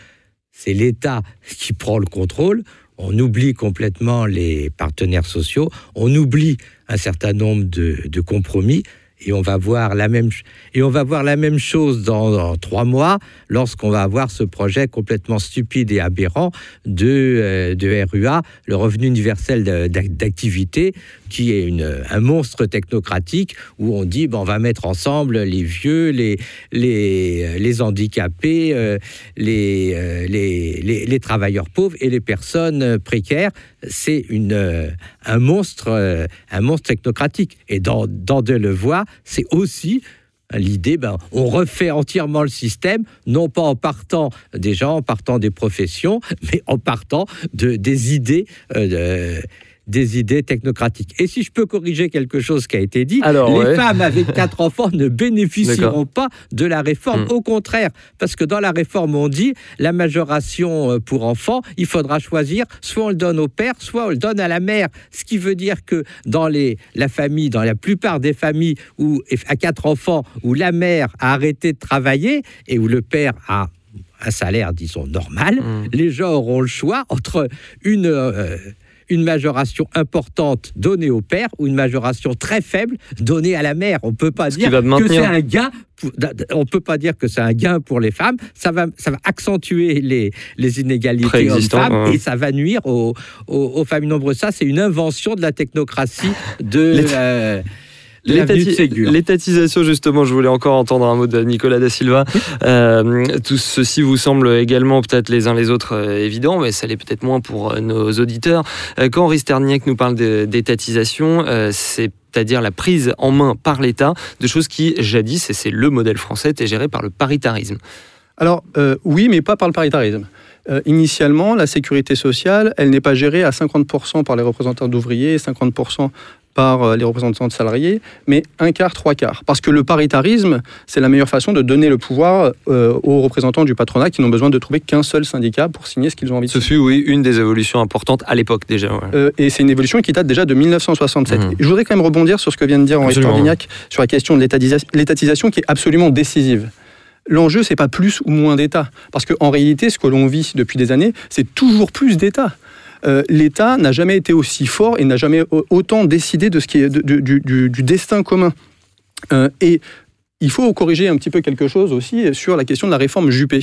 c'est l'État qui prend le contrôle. On oublie complètement les partenaires sociaux, on oublie un certain nombre de compromis. Et on va voir la même et on va voir la même chose dans, trois mois lorsqu'on va avoir ce projet complètement stupide et aberrant de, euh, de RUA, le revenu universel d'activité, qui est un monstre technocratique où on dit ben, on va mettre ensemble les vieux, les, les, les handicapés, euh, les, euh, les, les, les travailleurs pauvres et les personnes précaires. C'est une, un, monstre, euh, un monstre technocratique. Et dans, dans Delevoye, c'est aussi L'idée, ben, on refait entièrement le système, non pas en partant des gens, en partant des professions, [laughs] mais en partant de, des idées. euh, des idées technocratiques. Et si je peux corriger quelque chose qui a été dit, Alors, les ouais. femmes avec [laughs] quatre enfants ne bénéficieront pas de la réforme. Hmm. Au contraire, parce que dans la réforme, on dit la majoration euh, pour enfants, il faudra choisir, soit on le donne au père, soit on le donne à la mère. Ce qui veut dire que dans les, la famille, dans la plupart des familles où à quatre enfants, où la mère a arrêté de travailler et où le père a un salaire, disons, normal, Mm. les gens auront le choix entre une, euh, une majoration importante donnée au père ou une majoration très faible donnée à la mère. On peut pas dire que c'est un gain. on peut pas dire que c'est un gain pour les femmes. Ça va, ça va accentuer les, les inégalités hommes-femmes ouais. et ça va nuire aux, aux- aux familles nombreuses. Ça, c'est une invention de la technocratie de euh, L'étatisation, justement, je voulais encore entendre un mot de Nicolas da Silva. Euh, tout ceci vous semble également, peut-être les uns les autres, euh, évident, mais ça l'est peut-être moins pour euh, nos auditeurs. Quand Henri Sterniak nous parle d'étatisation, euh, c'est-à-dire la prise en main par l'État de choses qui, jadis, et c'est le modèle français, étaient gérées par le paritarisme. Alors euh, oui, mais pas par le paritarisme. Euh, initialement, la sécurité sociale, elle n'est pas gérée à 50% par les représentants d'ouvriers et 50% par euh, les représentants de salariés, mais un quart, trois quarts. Parce que le paritarisme, c'est la meilleure façon de donner le pouvoir euh, aux représentants du patronat qui n'ont besoin de trouver qu'un seul syndicat pour signer ce qu'ils ont envie de Ce fut, oui, une des évolutions importantes à l'époque déjà. ouais. euh, et c'est une évolution qui date déjà de 1967. Mhm. Je voudrais quand même rebondir sur ce que vient de dire Henri. Stordignac sur la question de l'étatisa- l'étatisation qui est absolument décisive. L'enjeu, c'est pas plus ou moins d'État. Parce qu'en réalité, ce que l'on vit depuis des années, c'est toujours plus d'État. Euh, L'État n'a jamais été aussi fort et n'a jamais au- autant décidé de ce qui est du destin commun. Euh, et il faut corriger un petit peu quelque chose aussi sur la question de la réforme Juppé.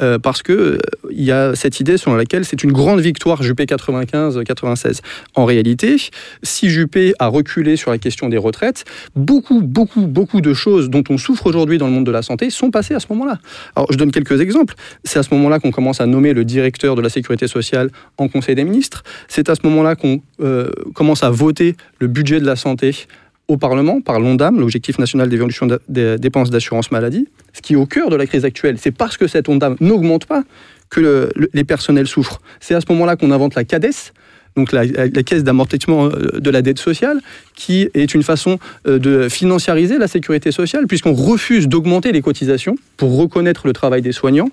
Euh, parce que euh, y a cette idée selon laquelle c'est une grande victoire Juppé 95-96. En réalité, si Juppé a reculé sur la question des retraites, beaucoup, beaucoup, beaucoup de choses dont on souffre aujourd'hui dans le monde de la santé sont passées à ce moment-là. Alors, je donne quelques exemples. C'est à ce moment-là qu'on commence à nommer le directeur de la sécurité sociale en Conseil des ministres. C'est à ce moment-là qu'on euh, commence à voter le budget de la santé au Parlement par l'ONDAM, l'Objectif national d'évolution de- des dépenses d'assurance maladie, ce qui est au cœur de la crise actuelle. C'est parce que cette ONDAM n'augmente pas que le- le- les personnels souffrent. C'est à ce moment-là qu'on invente la CADES, donc la, la caisse d'amortissement euh, de la dette sociale, qui est une façon euh, de financiariser la sécurité sociale, puisqu'on refuse d'augmenter les cotisations pour reconnaître le travail des soignants.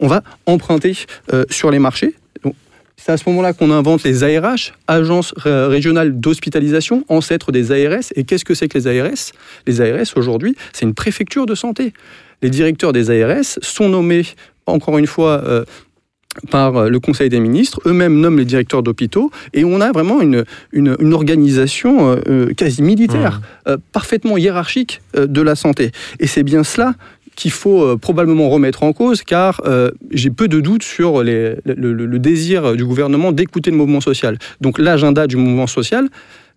On va emprunter euh, sur les marchés. C'est à ce moment-là qu'on invente les ARH, agences ré- régionales d'hospitalisation, ancêtres des ARS. Et qu'est-ce que c'est que les ARS Les ARS, aujourd'hui, c'est une préfecture de santé. Les directeurs des ARS sont nommés, encore une fois, euh, par euh, le Conseil des ministres, eux-mêmes nomment les directeurs d'hôpitaux, et on a vraiment une, une, une organisation euh, quasi militaire, euh, parfaitement hiérarchique euh, de la santé. Et c'est bien cela qu'il faut euh, probablement remettre en cause, car euh, j'ai peu de doutes sur les- le, le- le désir du gouvernement d'écouter le mouvement social. Donc l'agenda du mouvement social,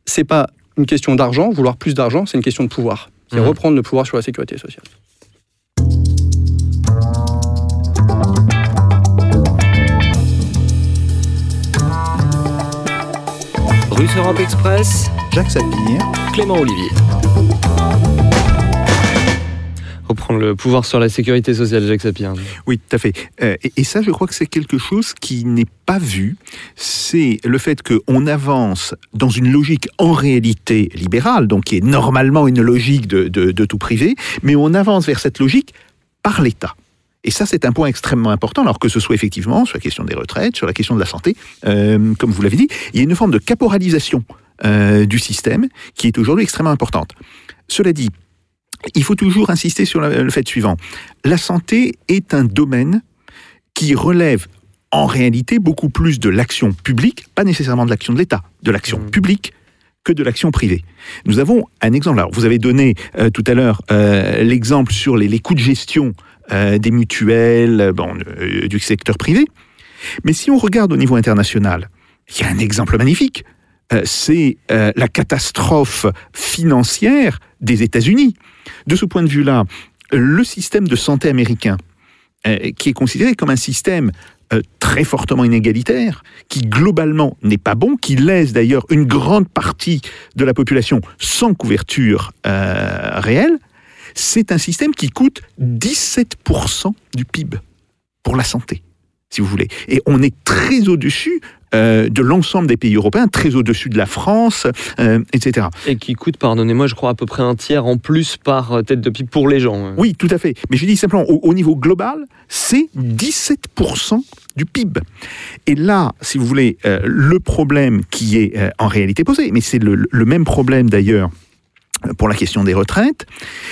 c'est pas une question d'argent, vouloir plus d'argent, c'est une question de pouvoir. C'est Mhm. reprendre le pouvoir sur la sécurité sociale. Russe Europe Express, Jacques Sapir. Clément Olivier. Reprendre le pouvoir sur la sécurité sociale, Jacques Sapir. Oui, tout à fait. Euh, et, ça, je crois que c'est quelque chose qui n'est pas vu. C'est le fait qu'on avance dans une logique en réalité libérale, donc qui est normalement une logique de tout privé, mais on avance vers cette logique par l'État. Et ça, c'est un point extrêmement important, alors que ce soit effectivement sur la question des retraites, sur la question de la santé, euh, comme vous l'avez dit, il y a une forme de caporalisation euh, du système qui est aujourd'hui extrêmement importante. Cela dit, il faut toujours insister sur le fait suivant. La santé est un domaine qui relève en réalité beaucoup plus de l'action publique, pas nécessairement de l'action de l'État, de l'action publique que de l'action privée. Nous avons un exemple. Alors, vous avez donné euh, tout à l'heure euh, l'exemple sur les, les coûts de gestion euh, des mutuelles, bon, du secteur privé. Mais si on regarde au niveau international, il y a un exemple magnifique. C'est la catastrophe financière des États-Unis. De ce point de vue-là, le système de santé américain, euh, qui est considéré comme un système euh, très fortement inégalitaire, qui globalement n'est pas bon, qui laisse d'ailleurs une grande partie de la population sans couverture euh, réelle, c'est un système qui coûte 17% du PIB pour la santé, si vous voulez. Et on est très au-dessus euh, de l'ensemble des pays européens, très au-dessus de la France, euh, etc. Et qui coûte, pardonnez-moi, je crois à peu près un tiers en plus par euh, tête de pipe pour les gens. Oui, tout à fait. Mais je dis simplement, au, au niveau global, c'est 17% du PIB. Et là, si vous voulez, euh, le problème qui est en réalité posé, mais c'est le, le même problème d'ailleurs pour la question des retraites,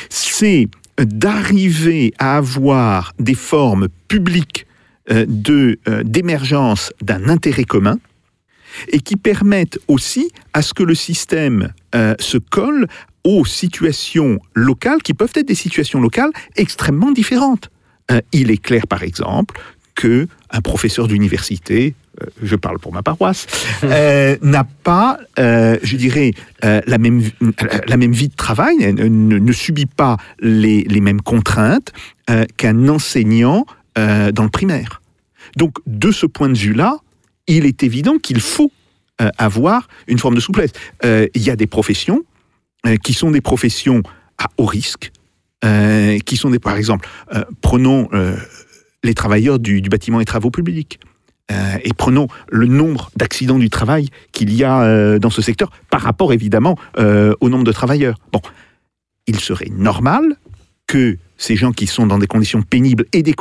c'est d'arriver à avoir des formes publiques d'émergence d'un intérêt commun et qui permettent aussi à ce que le système euh, se colle aux situations locales qui peuvent être des situations locales extrêmement différentes. Euh, il est clair, par exemple, que un professeur d'université, euh, je parle pour ma paroisse, [laughs] euh, n'a pas, euh, je dirais, euh, la, même, la même vie de travail, ne, ne- subit pas les, les mêmes contraintes euh, qu'un enseignant euh, dans le primaire. Donc, de ce point de vue-là, il est évident qu'il faut euh, avoir une forme de souplesse. Euh, Il y a des professions qui sont des professions à haut risque, qui sont des, par exemple, prenons les travailleurs du, bâtiment et travaux publics. Et prenons le nombre d'accidents du travail qu'il y a dans ce secteur par rapport évidemment au nombre de travailleurs. Bon, il serait normal que ces gens qui sont dans des conditions pénibles et des,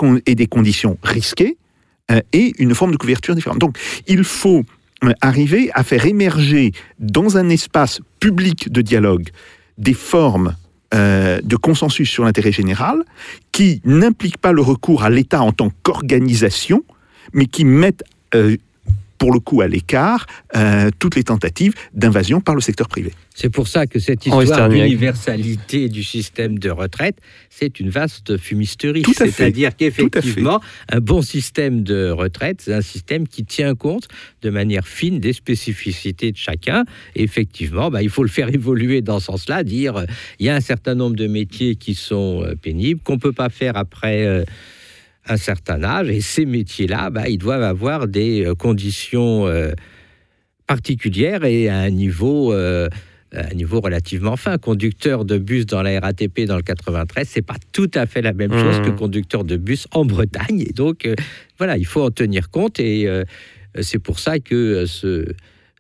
conditions risquées euh, aient une forme de couverture différente. Donc, il faut euh, arriver à faire émerger dans un espace public de dialogue des formes euh, de consensus sur l'intérêt général qui n'impliquent pas le recours à l'État en tant qu'organisation, mais qui mettent euh, pour le coup à l'écart euh, toutes les tentatives d'invasion par le secteur privé. C'est pour ça que cette histoire d'universalité du système de retraite, c'est une vaste fumisterie. C'est-à-dire à qu'effectivement, un bon système de retraite, c'est un système qui tient compte de manière fine des spécificités de chacun. Et effectivement, bah, il faut le faire [laughs] évoluer dans ce sens-là, dire euh, il y a un certain nombre de métiers qui sont euh, pénibles, qu'on ne peut pas faire après. euh, un certain âge et ces métiers-là, bah, ils doivent avoir des euh, conditions euh, particulières et à un niveau euh, à un niveau relativement fin. Conducteur de bus dans la RATP dans le 93, c'est pas tout à fait la même chose Mmh. que conducteur de bus en Bretagne. Et donc, euh, voilà, il faut en tenir compte et C'est pour ça que ce,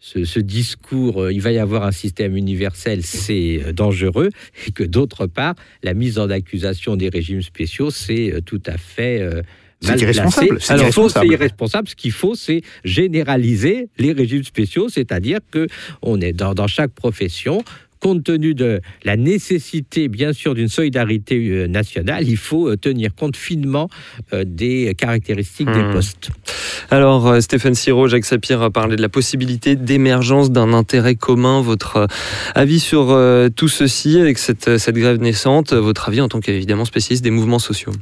ce, ce, discours, il va y avoir un système universel, c'est dangereux, et que d'autre part, la mise en accusation des régimes spéciaux, c'est tout à fait c'est irresponsable. C'est irresponsable. irresponsable. Ce qu'il faut, c'est généraliser les régimes spéciaux, c'est-à-dire que on est dans, dans chaque profession, compte tenu de la nécessité, bien sûr, d'une solidarité euh, nationale, il faut euh, tenir compte finement euh, des caractéristiques des Hmm. postes. Alors, Stéphane Siro, Jacques Sapir a parlé de la possibilité d'émergence d'un intérêt commun. Votre avis sur tout ceci, avec cette, cette grève naissante, votre avis en tant qu'évidemment spécialiste des mouvements sociaux?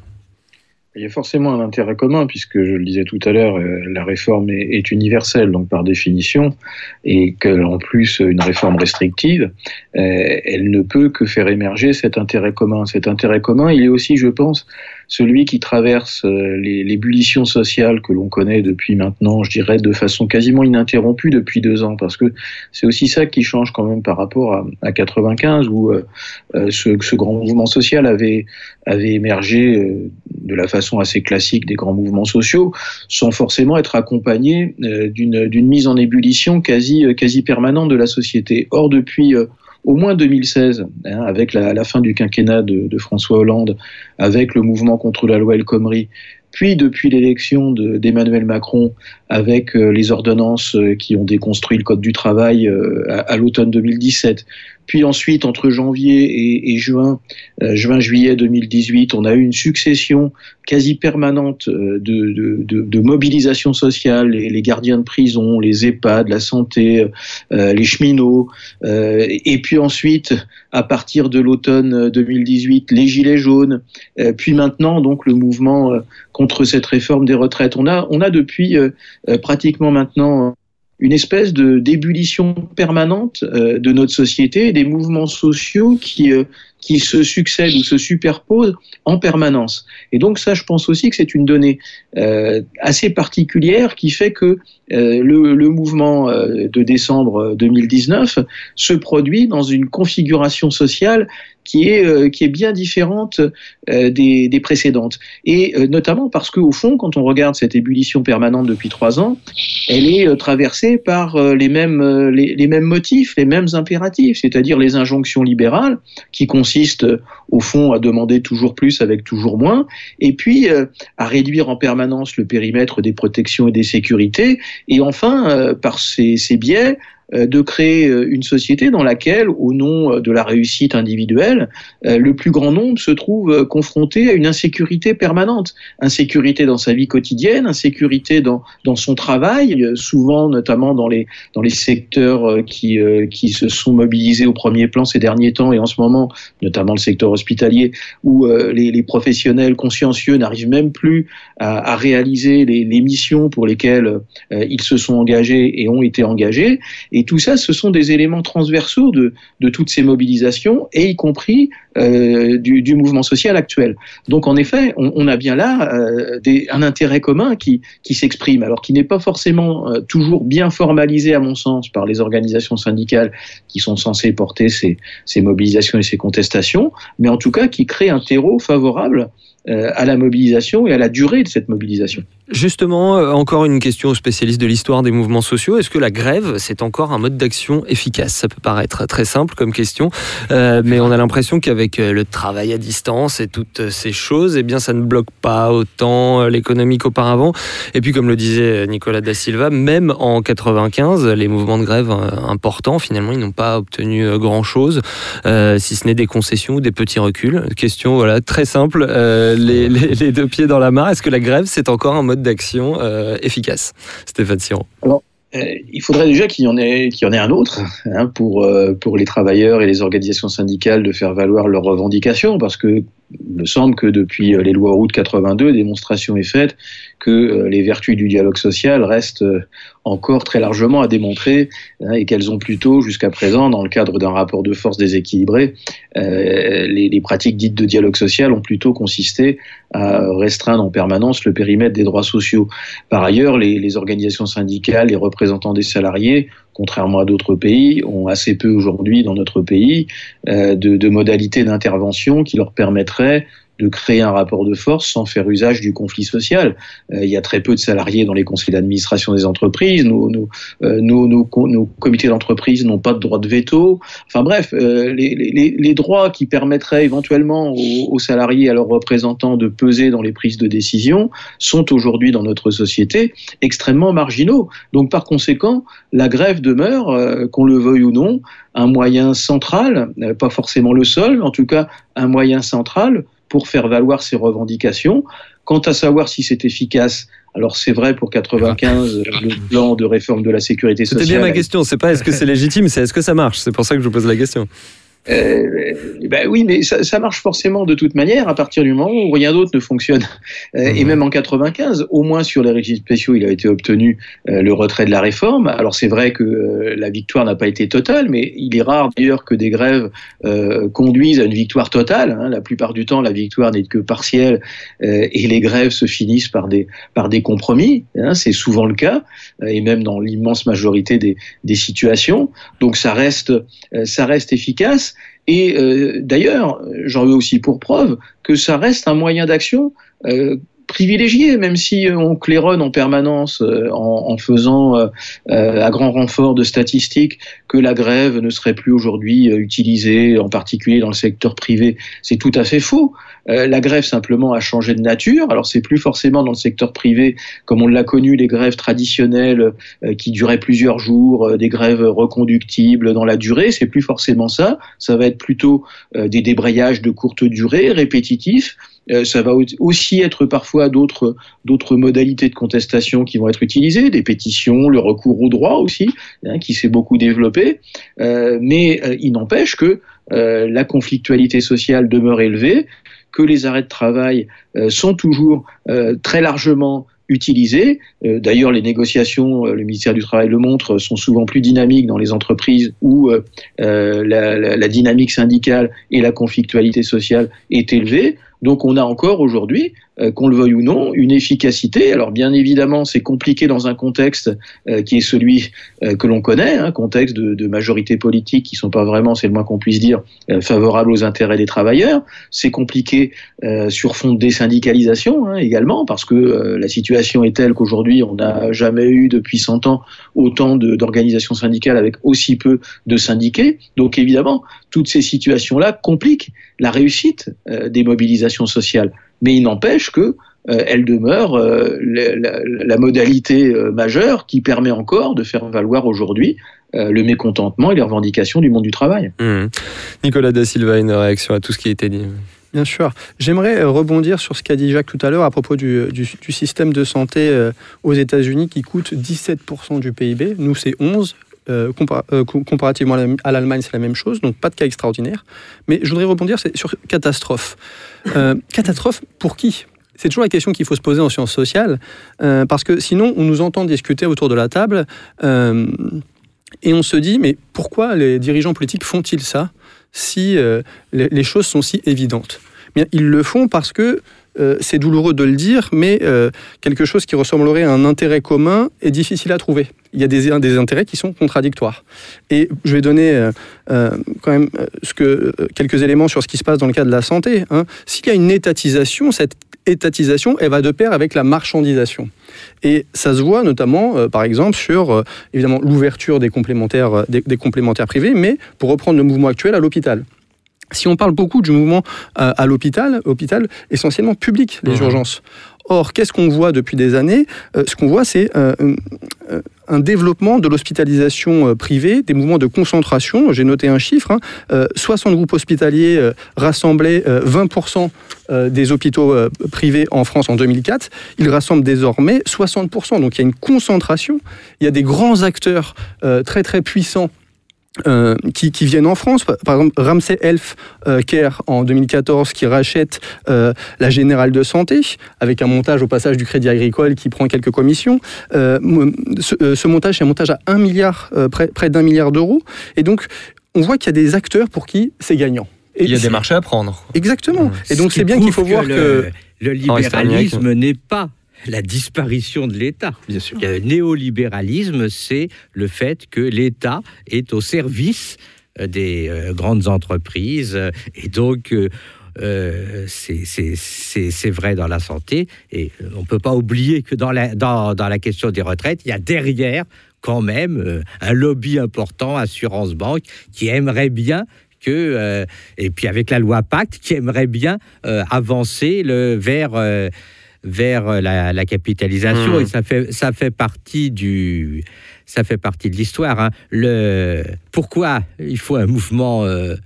Il y a forcément un intérêt commun, puisque je le disais tout à l'heure, euh, la réforme est, universelle, donc par définition, et qu'en plus une réforme restrictive, euh, elle ne peut que faire émerger cet intérêt commun. Cet intérêt commun, il est aussi, je pense, celui qui traverse euh, l'ébullition sociale que l'on connaît depuis maintenant, je dirais, de façon quasiment ininterrompue depuis deux ans, parce que c'est aussi ça qui change quand même par rapport à, à 95, où euh, euh, ce, grand mouvement social avait, émergé de la façon assez classique des grands mouvements sociaux, sans forcément être accompagné d'une mise en ébullition quasi, quasi permanente de la société. Or, depuis au moins 2016, hein, avec la, fin du quinquennat de, François Hollande, avec le mouvement contre la loi El Khomri, puis depuis l'élection de- d'Emmanuel Macron, avec euh, les ordonnances euh, qui ont déconstruit le Code du travail euh, à l'automne 2017, puis ensuite entre janvier et, juin, euh, juin-juillet 2018, on a eu une succession quasi permanente euh, de, de, de, de mobilisation sociale, les, gardiens de prison, les EHPAD, la santé, euh, les cheminots, euh, et puis ensuite, à partir de l'automne 2018, les gilets jaunes, euh, puis maintenant donc le mouvement euh, contre cette réforme des retraites. On a, on a depuis euh, euh, pratiquement maintenant une espèce de d'ébullition permanente euh, de notre société et des mouvements sociaux qui euh, qui se succèdent ou se superposent en permanence. Et donc ça, je pense aussi que c'est une donnée euh, assez particulière qui fait que le, mouvement de décembre 2019 se produit dans une configuration sociale qui est, euh, qui est bien différente euh, des, des précédentes. Et euh, notamment parce qu'au fond, quand on regarde cette ébullition permanente depuis trois ans, elle est traversée par les, mêmes, les, les mêmes motifs, les mêmes impératifs, c'est-à-dire les injonctions libérales qui consistent au fond à demander toujours plus avec toujours moins, et puis à réduire en permanence le périmètre des protections et des sécurités, et enfin, par ces, ces biais, de créer euh, une société dans laquelle, au nom euh, de la réussite individuelle, euh, le plus grand nombre se trouve euh, confronté à une insécurité permanente. Insécurité dans sa vie quotidienne, insécurité dans, dans son travail, euh, souvent notamment dans les, dans les secteurs euh, qui, euh, qui se sont mobilisés au premier plan ces derniers temps et en ce moment, notamment le secteur hospitalier, où euh, les, professionnels consciencieux n'arrivent même plus à, réaliser les, missions pour lesquelles euh, ils se sont engagés et ont été engagés. Et tout ça, ce sont des éléments transversaux de, toutes ces mobilisations, et y compris euh, du, mouvement social actuel. Donc en effet, on, a bien là euh, un intérêt commun qui, s'exprime, alors qui n'est pas forcément euh, toujours bien formalisé, à mon sens, par les organisations syndicales qui sont censées porter ces, ces mobilisations et ces contestations, mais en tout cas qui crée un terreau favorable à la mobilisation et à la durée de cette mobilisation. Justement, euh, encore une question aux spécialistes de l'histoire des mouvements sociaux. Est-ce que la grève, c'est encore un mode d'action efficace? Ça peut paraître très simple comme question, euh, mais on a l'impression qu'avec euh, le travail à distance et toutes ces choses, eh bien, ça ne bloque pas autant l'économie qu'auparavant. Et puis, comme le disait Nicolas da Silva, même en 95, les mouvements de grève importants, finalement, ils n'ont pas obtenu grand-chose, si ce n'est des concessions ou des petits reculs. Question, voilà, très simple. les, les- les deux pieds dans la mare. Est-ce que la grève, c'est encore un mode d'action euh, efficace Stéphane Siron. Euh, il faudrait déjà qu'il y en ait, qu'il y en ait un autre hein, pour, euh, pour les travailleurs et les organisations syndicales de faire valoir leurs revendications, parce que il me semble que depuis euh, les lois Route 82, démonstration est faite que euh, les vertus du dialogue social restent euh, encore très largement à démontrer hein, et qu'elles ont plutôt, jusqu'à présent, dans le cadre d'un rapport de force déséquilibré, les, pratiques dites de dialogue social ont plutôt consisté à restreindre en permanence le périmètre des droits sociaux. Par ailleurs, les organisations syndicales, les représentants des salariés, contrairement à d'autres pays, ont assez peu aujourd'hui dans notre pays euh, de, de modalités d'intervention qui leur permettraient de créer un rapport de force sans faire usage du conflit social. Euh, il y a très peu de salariés dans les conseils d'administration des entreprises. Nos, nos, euh, nos, nos, comités d'entreprise n'ont pas de droit de veto. Enfin bref, euh, les, les, les, droits qui permettraient éventuellement aux, salariés, à leurs représentants de peser dans les prises de décision sont aujourd'hui dans notre société extrêmement marginaux. Donc par conséquent, la grève demeure, qu'on le veuille ou non, un moyen central, pas forcément le seul, en tout cas un moyen central pour faire valoir ses revendications. Quant à savoir si c'est efficace, alors c'est vrai pour 95, le plan de réforme de la sécurité sociale. C'était bien ma question, c'est pas est-ce que c'est légitime, c'est est-ce que ça marche? C'est pour ça que je vous pose la question. Euh, ben oui, mais ça, ça, marche forcément de toute manière à partir du moment où rien d'autre ne fonctionne. Euh, mmh. Et même en 95, au moins sur les régimes spéciaux, il a été obtenu euh, le retrait de la réforme. Alors c'est vrai que euh, la victoire n'a pas été totale, mais il est rare d'ailleurs que des grèves euh, conduisent à une victoire totale. Hein. La plupart du temps, la victoire n'est que partielle et les grèves se finissent par des par des compromis. Hein. C'est souvent le cas, et même dans l'immense majorité des, des situations. Donc ça reste ça reste efficace. Et euh, d'ailleurs, j'en veux aussi pour preuve que ça reste un moyen d'action euh, privilégié, même si on claironne en permanence euh, en, en, faisant euh, à grand renfort de statistiques que la grève ne serait plus aujourd'hui utilisée, en particulier dans le secteur privé. C'est tout à fait faux. Euh, la grève simplement a changé de nature. Alors c'est plus forcément dans le secteur privé comme on l'a connu les grèves traditionnelles euh, qui duraient plusieurs jours, euh, des grèves reconductibles dans la durée. C'est plus forcément ça. Ça va être plutôt des débrayages de courte durée, répétitifs. Ça va aussi être parfois d'autres modalités de contestation qui vont être utilisées, des pétitions, le recours au droit aussi, hein, qui s'est beaucoup développé. mais il n'empêche que la conflictualité sociale demeure élevée que les arrêts de travail euh, sont toujours euh, très largement utilisés. Euh, d'ailleurs, les négociations, le ministère du Travail le montre, sont souvent plus dynamiques dans les entreprises où la, la, la, dynamique syndicale et la conflictualité sociale est élevée. Donc on a encore aujourd'hui, qu'on le veuille ou non, une efficacité. Alors bien évidemment, c'est compliqué dans un contexte euh, qui est celui euh, que l'on connaît, un hein, contexte de, de, majorité politique qui sont pas vraiment, c'est le moins qu'on puisse dire, euh, favorables aux intérêts des travailleurs. C'est compliqué euh, sur fond de désyndicalisation hein, également, parce que euh, la situation est telle qu'aujourd'hui, on n'a jamais eu depuis 100 ans autant d'organisations syndicales avec aussi peu de syndiqués. Donc évidemment, toutes ces situations-là compliquent la réussite des mobilisations sociales. Mais il n'empêche que euh, elle demeure euh, la, la, la, modalité euh, majeure qui permet encore de faire valoir aujourd'hui le mécontentement et les revendications du monde du travail. Mmh. Nicolas Da Silva, une réaction à tout ce qui a été dit Bien sûr. J'aimerais rebondir sur ce qu'a dit Jacques tout à l'heure à propos du, du, du, système de santé aux États-Unis qui coûte 17% du PIB. Nous, c'est 11. Euh, euh, comparativement à l'Allemagne, c'est la même chose, donc pas de cas extraordinaire. Mais je voudrais rebondir sur catastrophe. Euh, catastrophe pour qui? C'est toujours la question qu'il faut se poser en sciences sociales, parce que sinon, on nous entend discuter autour de la table et on se dit, mais pourquoi les dirigeants politiques font-ils ça si les, choses sont si évidentes? Bien, Ils le font parce que c'est douloureux de le dire, mais quelque chose qui ressemblerait à un intérêt commun est difficile à trouver il y a des, des, intérêts qui sont contradictoires. Et je vais donner euh, euh, quand même ce que, euh, quelques éléments sur ce qui se passe dans le cas de la santé. Hein. S'il y a une étatisation, cette étatisation, elle va de pair avec la marchandisation. Et ça se voit notamment, euh, par exemple, sur euh, évidemment l'ouverture des complémentaires, des, des complémentaires privés, mais pour reprendre le mouvement actuel à l'hôpital. Si on parle beaucoup du mouvement à l'hôpital, hôpital essentiellement public, les mmh. urgences. Or, qu'est-ce qu'on voit depuis des années? Euh, Ce qu'on voit, c'est euh, un développement de l'hospitalisation euh, privée, des mouvements de concentration. J'ai noté un chiffre hein, 60 groupes hospitaliers rassemblaient 20% des hôpitaux privés en France en 2004. Ils rassemblent désormais 60%. Donc il y a une concentration. Il y a des grands acteurs très très puissants euh, qui, qui, viennent en France. Par exemple, Ramsey Health euh, Care en 2014 qui rachète euh, la Générale de Santé avec un montage au passage du Crédit Agricole qui prend quelques commissions. Euh, ce, ce, montage, c'est un montage à 1 milliard, près, près d'un milliard d'euros. Et donc, on voit qu'il y a des acteurs pour qui c'est gagnant. Et il y a des marchés à prendre. Exactement. Et donc, c'est bien qu'il faut voir que... Le, le libéralisme n'est pas la disparition de l'État. Bien sûr. Le néolibéralisme, c'est le fait que l'État est au service des euh, grandes entreprises et donc euh, euh, c'est- vrai dans la santé. Et euh, on ne peut pas oublier que dans la, question des retraites, il y a derrière quand même euh, un lobby important, Assurance Banque, qui aimerait bien que, euh, et puis avec la loi Pacte, qui aimerait bien euh, avancer le, vers, euh, vers euh, la, la capitalisation. Mmh. Et ça fait, ça fait partie du, ça fait partie de l'histoire. hein. Le pourquoi il faut un mouvement. euh,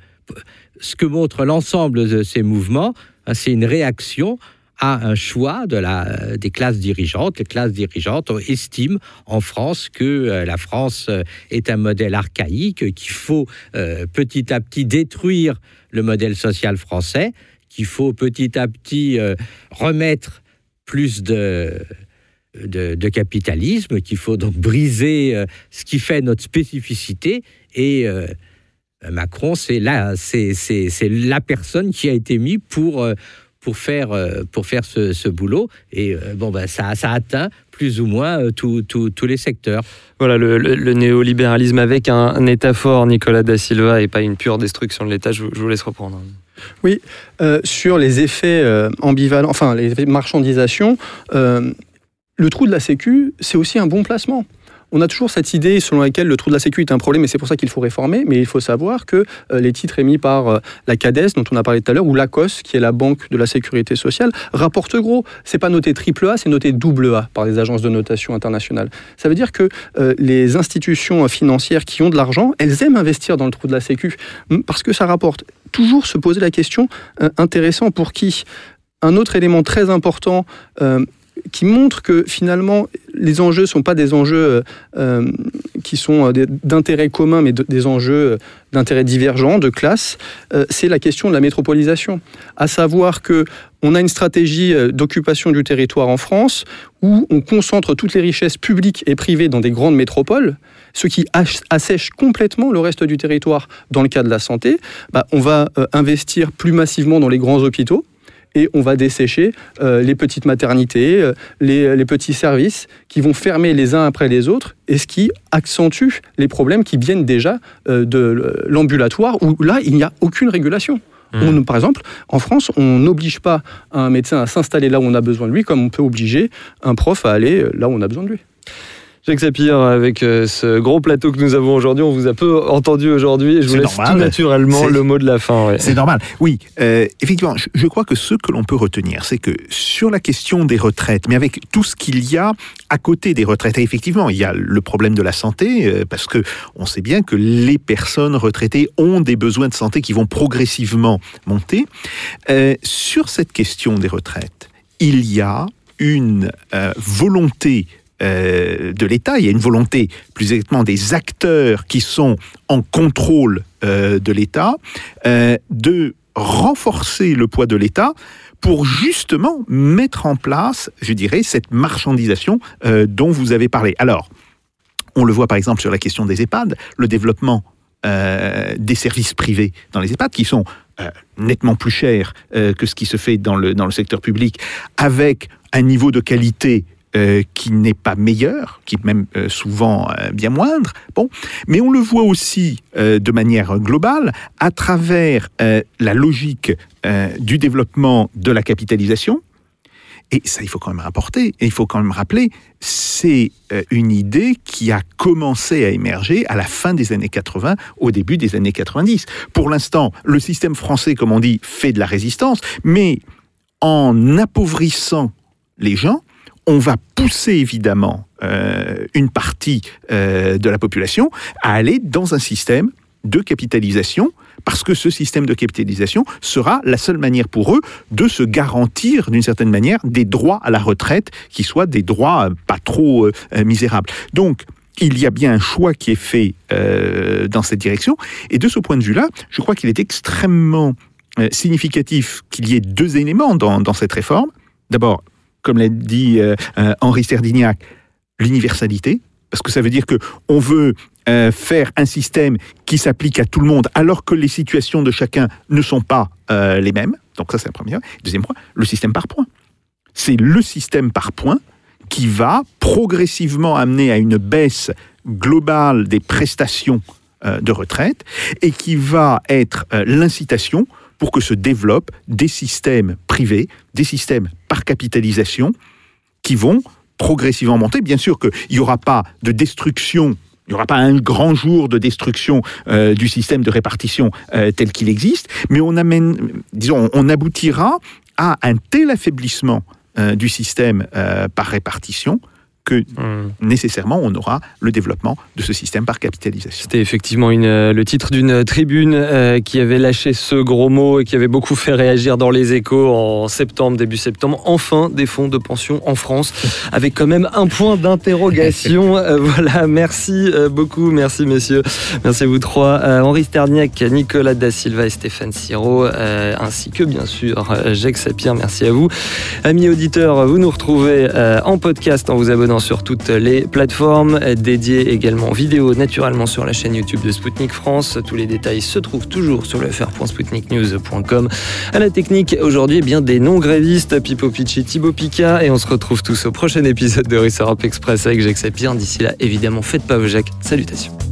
ce que montre l'ensemble de ces mouvements, hein, c'est une réaction à un choix de la, des classes dirigeantes. Les classes dirigeantes estiment en France que euh, la France est un modèle archaïque, qu'il faut euh, petit à petit détruire le modèle social français, qu'il faut petit à petit euh, remettre plus de, de, capitalisme, qu'il faut donc briser euh, ce qui fait notre spécificité. Et euh, Macron, c'est la, c'est la personne qui a été mise pour, euh, pour faire, euh, pour faire ce, ce boulot. Et euh, bon, ben, ça, ça atteint plus ou moins euh, tous tous- tous les secteurs. Voilà, le, le- le néolibéralisme avec un, un État fort, Nicolas Da Silva, et pas une pure destruction de l'État. Je, vous- je vous laisse reprendre. Oui, euh, sur les effets euh, ambivalents, enfin les effets de marchandisation, euh, le trou de la Sécu, c'est aussi un bon placement. On a toujours cette idée selon laquelle le trou de la Sécu est un problème et c'est pour ça qu'il faut réformer, mais il faut savoir que euh, les titres émis par euh, la CADES, dont on a parlé tout à l'heure, ou l'ACOS, qui est la Banque de la Sécurité sociale, rapportent gros. C'est pas noté triple A, c'est noté double A par les agences de notation internationales. Ça veut dire que euh, les institutions financières qui ont de l'argent, elles aiment investir dans le trou de la Sécu hum, parce que ça rapporte. Toujours se poser la question intéressant pour qui? Un autre élément très important qui montre que finalement les enjeux ne sont pas des enjeux euh, euh, qui sont euh, d'intérêt commun, mais de- des enjeux d'intérêt divergent, de classe, c'est la question de la métropolisation. À savoir que on a une stratégie d'occupation du territoire en France où on concentre toutes les richesses publiques et privées dans des grandes métropoles, ce qui assèche complètement le reste du territoire. Dans le cas de la santé, bah, on va investir plus massivement dans les grands hôpitaux et on va dessécher euh, les petites maternités, euh, les, les petits services qui vont fermer les uns après les autres et ce qui accentue les problèmes qui viennent déjà euh, de l'ambulatoire où là, il n'y a aucune régulation. On, par exemple, en France, on n'oblige pas un médecin à s'installer là où on a besoin de lui, comme on peut obliger un prof à aller là où on a besoin de lui. Jacques Sapir, avec euh, ce gros plateau que nous avons aujourd'hui, on vous a peu entendu aujourd'hui et je vous laisse normal. tout naturellement le mot de la fin. ouais. C'est normal. Oui, euh, effectivement, je, je crois que ce que l'on peut retenir, c'est que sur la question des retraites, mais avec tout ce qu'il y a à côté des retraites, et effectivement, il y a le problème de la santé, euh, parce que on sait bien que les personnes retraitées ont des besoins de santé qui vont progressivement monter. Euh, sur cette question des retraites, il y a une euh, volonté euh, de l'État, il y a une volonté, plus exactement, des acteurs qui sont en contrôle euh, de l'État, euh, de renforcer le poids de l'État pour justement mettre en place, je dirais, cette marchandisation dont vous avez parlé. Alors, on le voit par exemple sur la question des EHPAD, le développement des services privés dans les EHPAD qui sont nettement plus chers que ce qui se fait dans le, dans le secteur public, avec un niveau de qualité euh, qui n'est pas meilleur, qui est même euh, souvent euh, bien moindre. Bon, mais on le voit aussi de manière globale à travers la logique du développement de la capitalisation. Et ça, il faut quand même rapporter, et il faut quand même rappeler, c'est une idée qui a commencé à émerger à la fin des années 80, au début des années 90. Pour l'instant, le système français, comme on dit, fait de la résistance, mais en appauvrissant les gens, on va pousser évidemment euh, une partie euh, de la population à aller dans un système de capitalisation, parce que ce système de capitalisation sera la seule manière pour eux de se garantir d'une certaine manière des droits à la retraite qui soient des droits euh, pas trop misérables. Donc, il y a bien un choix qui est fait dans cette direction. Et de ce point de vue-là, je crois qu'il est extrêmement significatif qu'il y ait deux éléments dans cette réforme. D'abord, comme l'a dit euh, euh, Henri Serdignac, l'universalité, parce que ça veut dire que on veut euh, faire un système qui s'applique à tout le monde, alors que les situations de chacun ne sont pas les mêmes. Donc ça, c'est la première. Deuxième point, le système par points. C'est le système par points qui va progressivement amener à une baisse globale des prestations de retraite et qui va être l'incitation pour que se développent des systèmes privés, des systèmes par capitalisation, qui vont progressivement monter. Bien sûr qu'il n'y aura pas de destruction il n'y aura pas un grand jour de destruction euh, du système de répartition euh, tel qu'il existe, mais on aboutira à un tel affaiblissement euh, du système par répartition que nécessairement on aura le développement de ce système par capitalisation. C'était effectivement une, euh, le titre d'une tribune euh, qui avait lâché ce gros mot et qui avait beaucoup fait réagir dans les échos en septembre, début septembre. Enfin, des fonds de pension en France, [laughs] avec quand même un point d'interrogation. [laughs] Euh, voilà, merci euh, beaucoup, merci messieurs, merci à vous trois. Euh, Henri Sterniak, Nicolas Da Silva et Stéphane Siro, euh, ainsi que bien sûr euh, Jacques Sapir, merci à vous. Amis auditeurs, vous nous retrouvez euh, en podcast en vous abonnant sur toutes les plateformes, dédiées également en vidéo naturellement sur la chaîne YouTube de Spoutnik France. Tous les détails se trouvent toujours sur le fr.spoutniknews.com. À la technique, aujourd'hui, eh bien des non-grévistes, Pipo Picci, Thibaut Pika, et on se retrouve tous au prochain épisode de Europe Express avec Jacques Sapir. D'ici là, évidemment, faites pas vos Jacques. Salutations.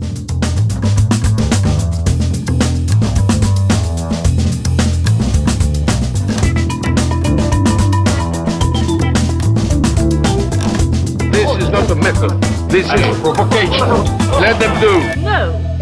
Provocation. Let them do. No.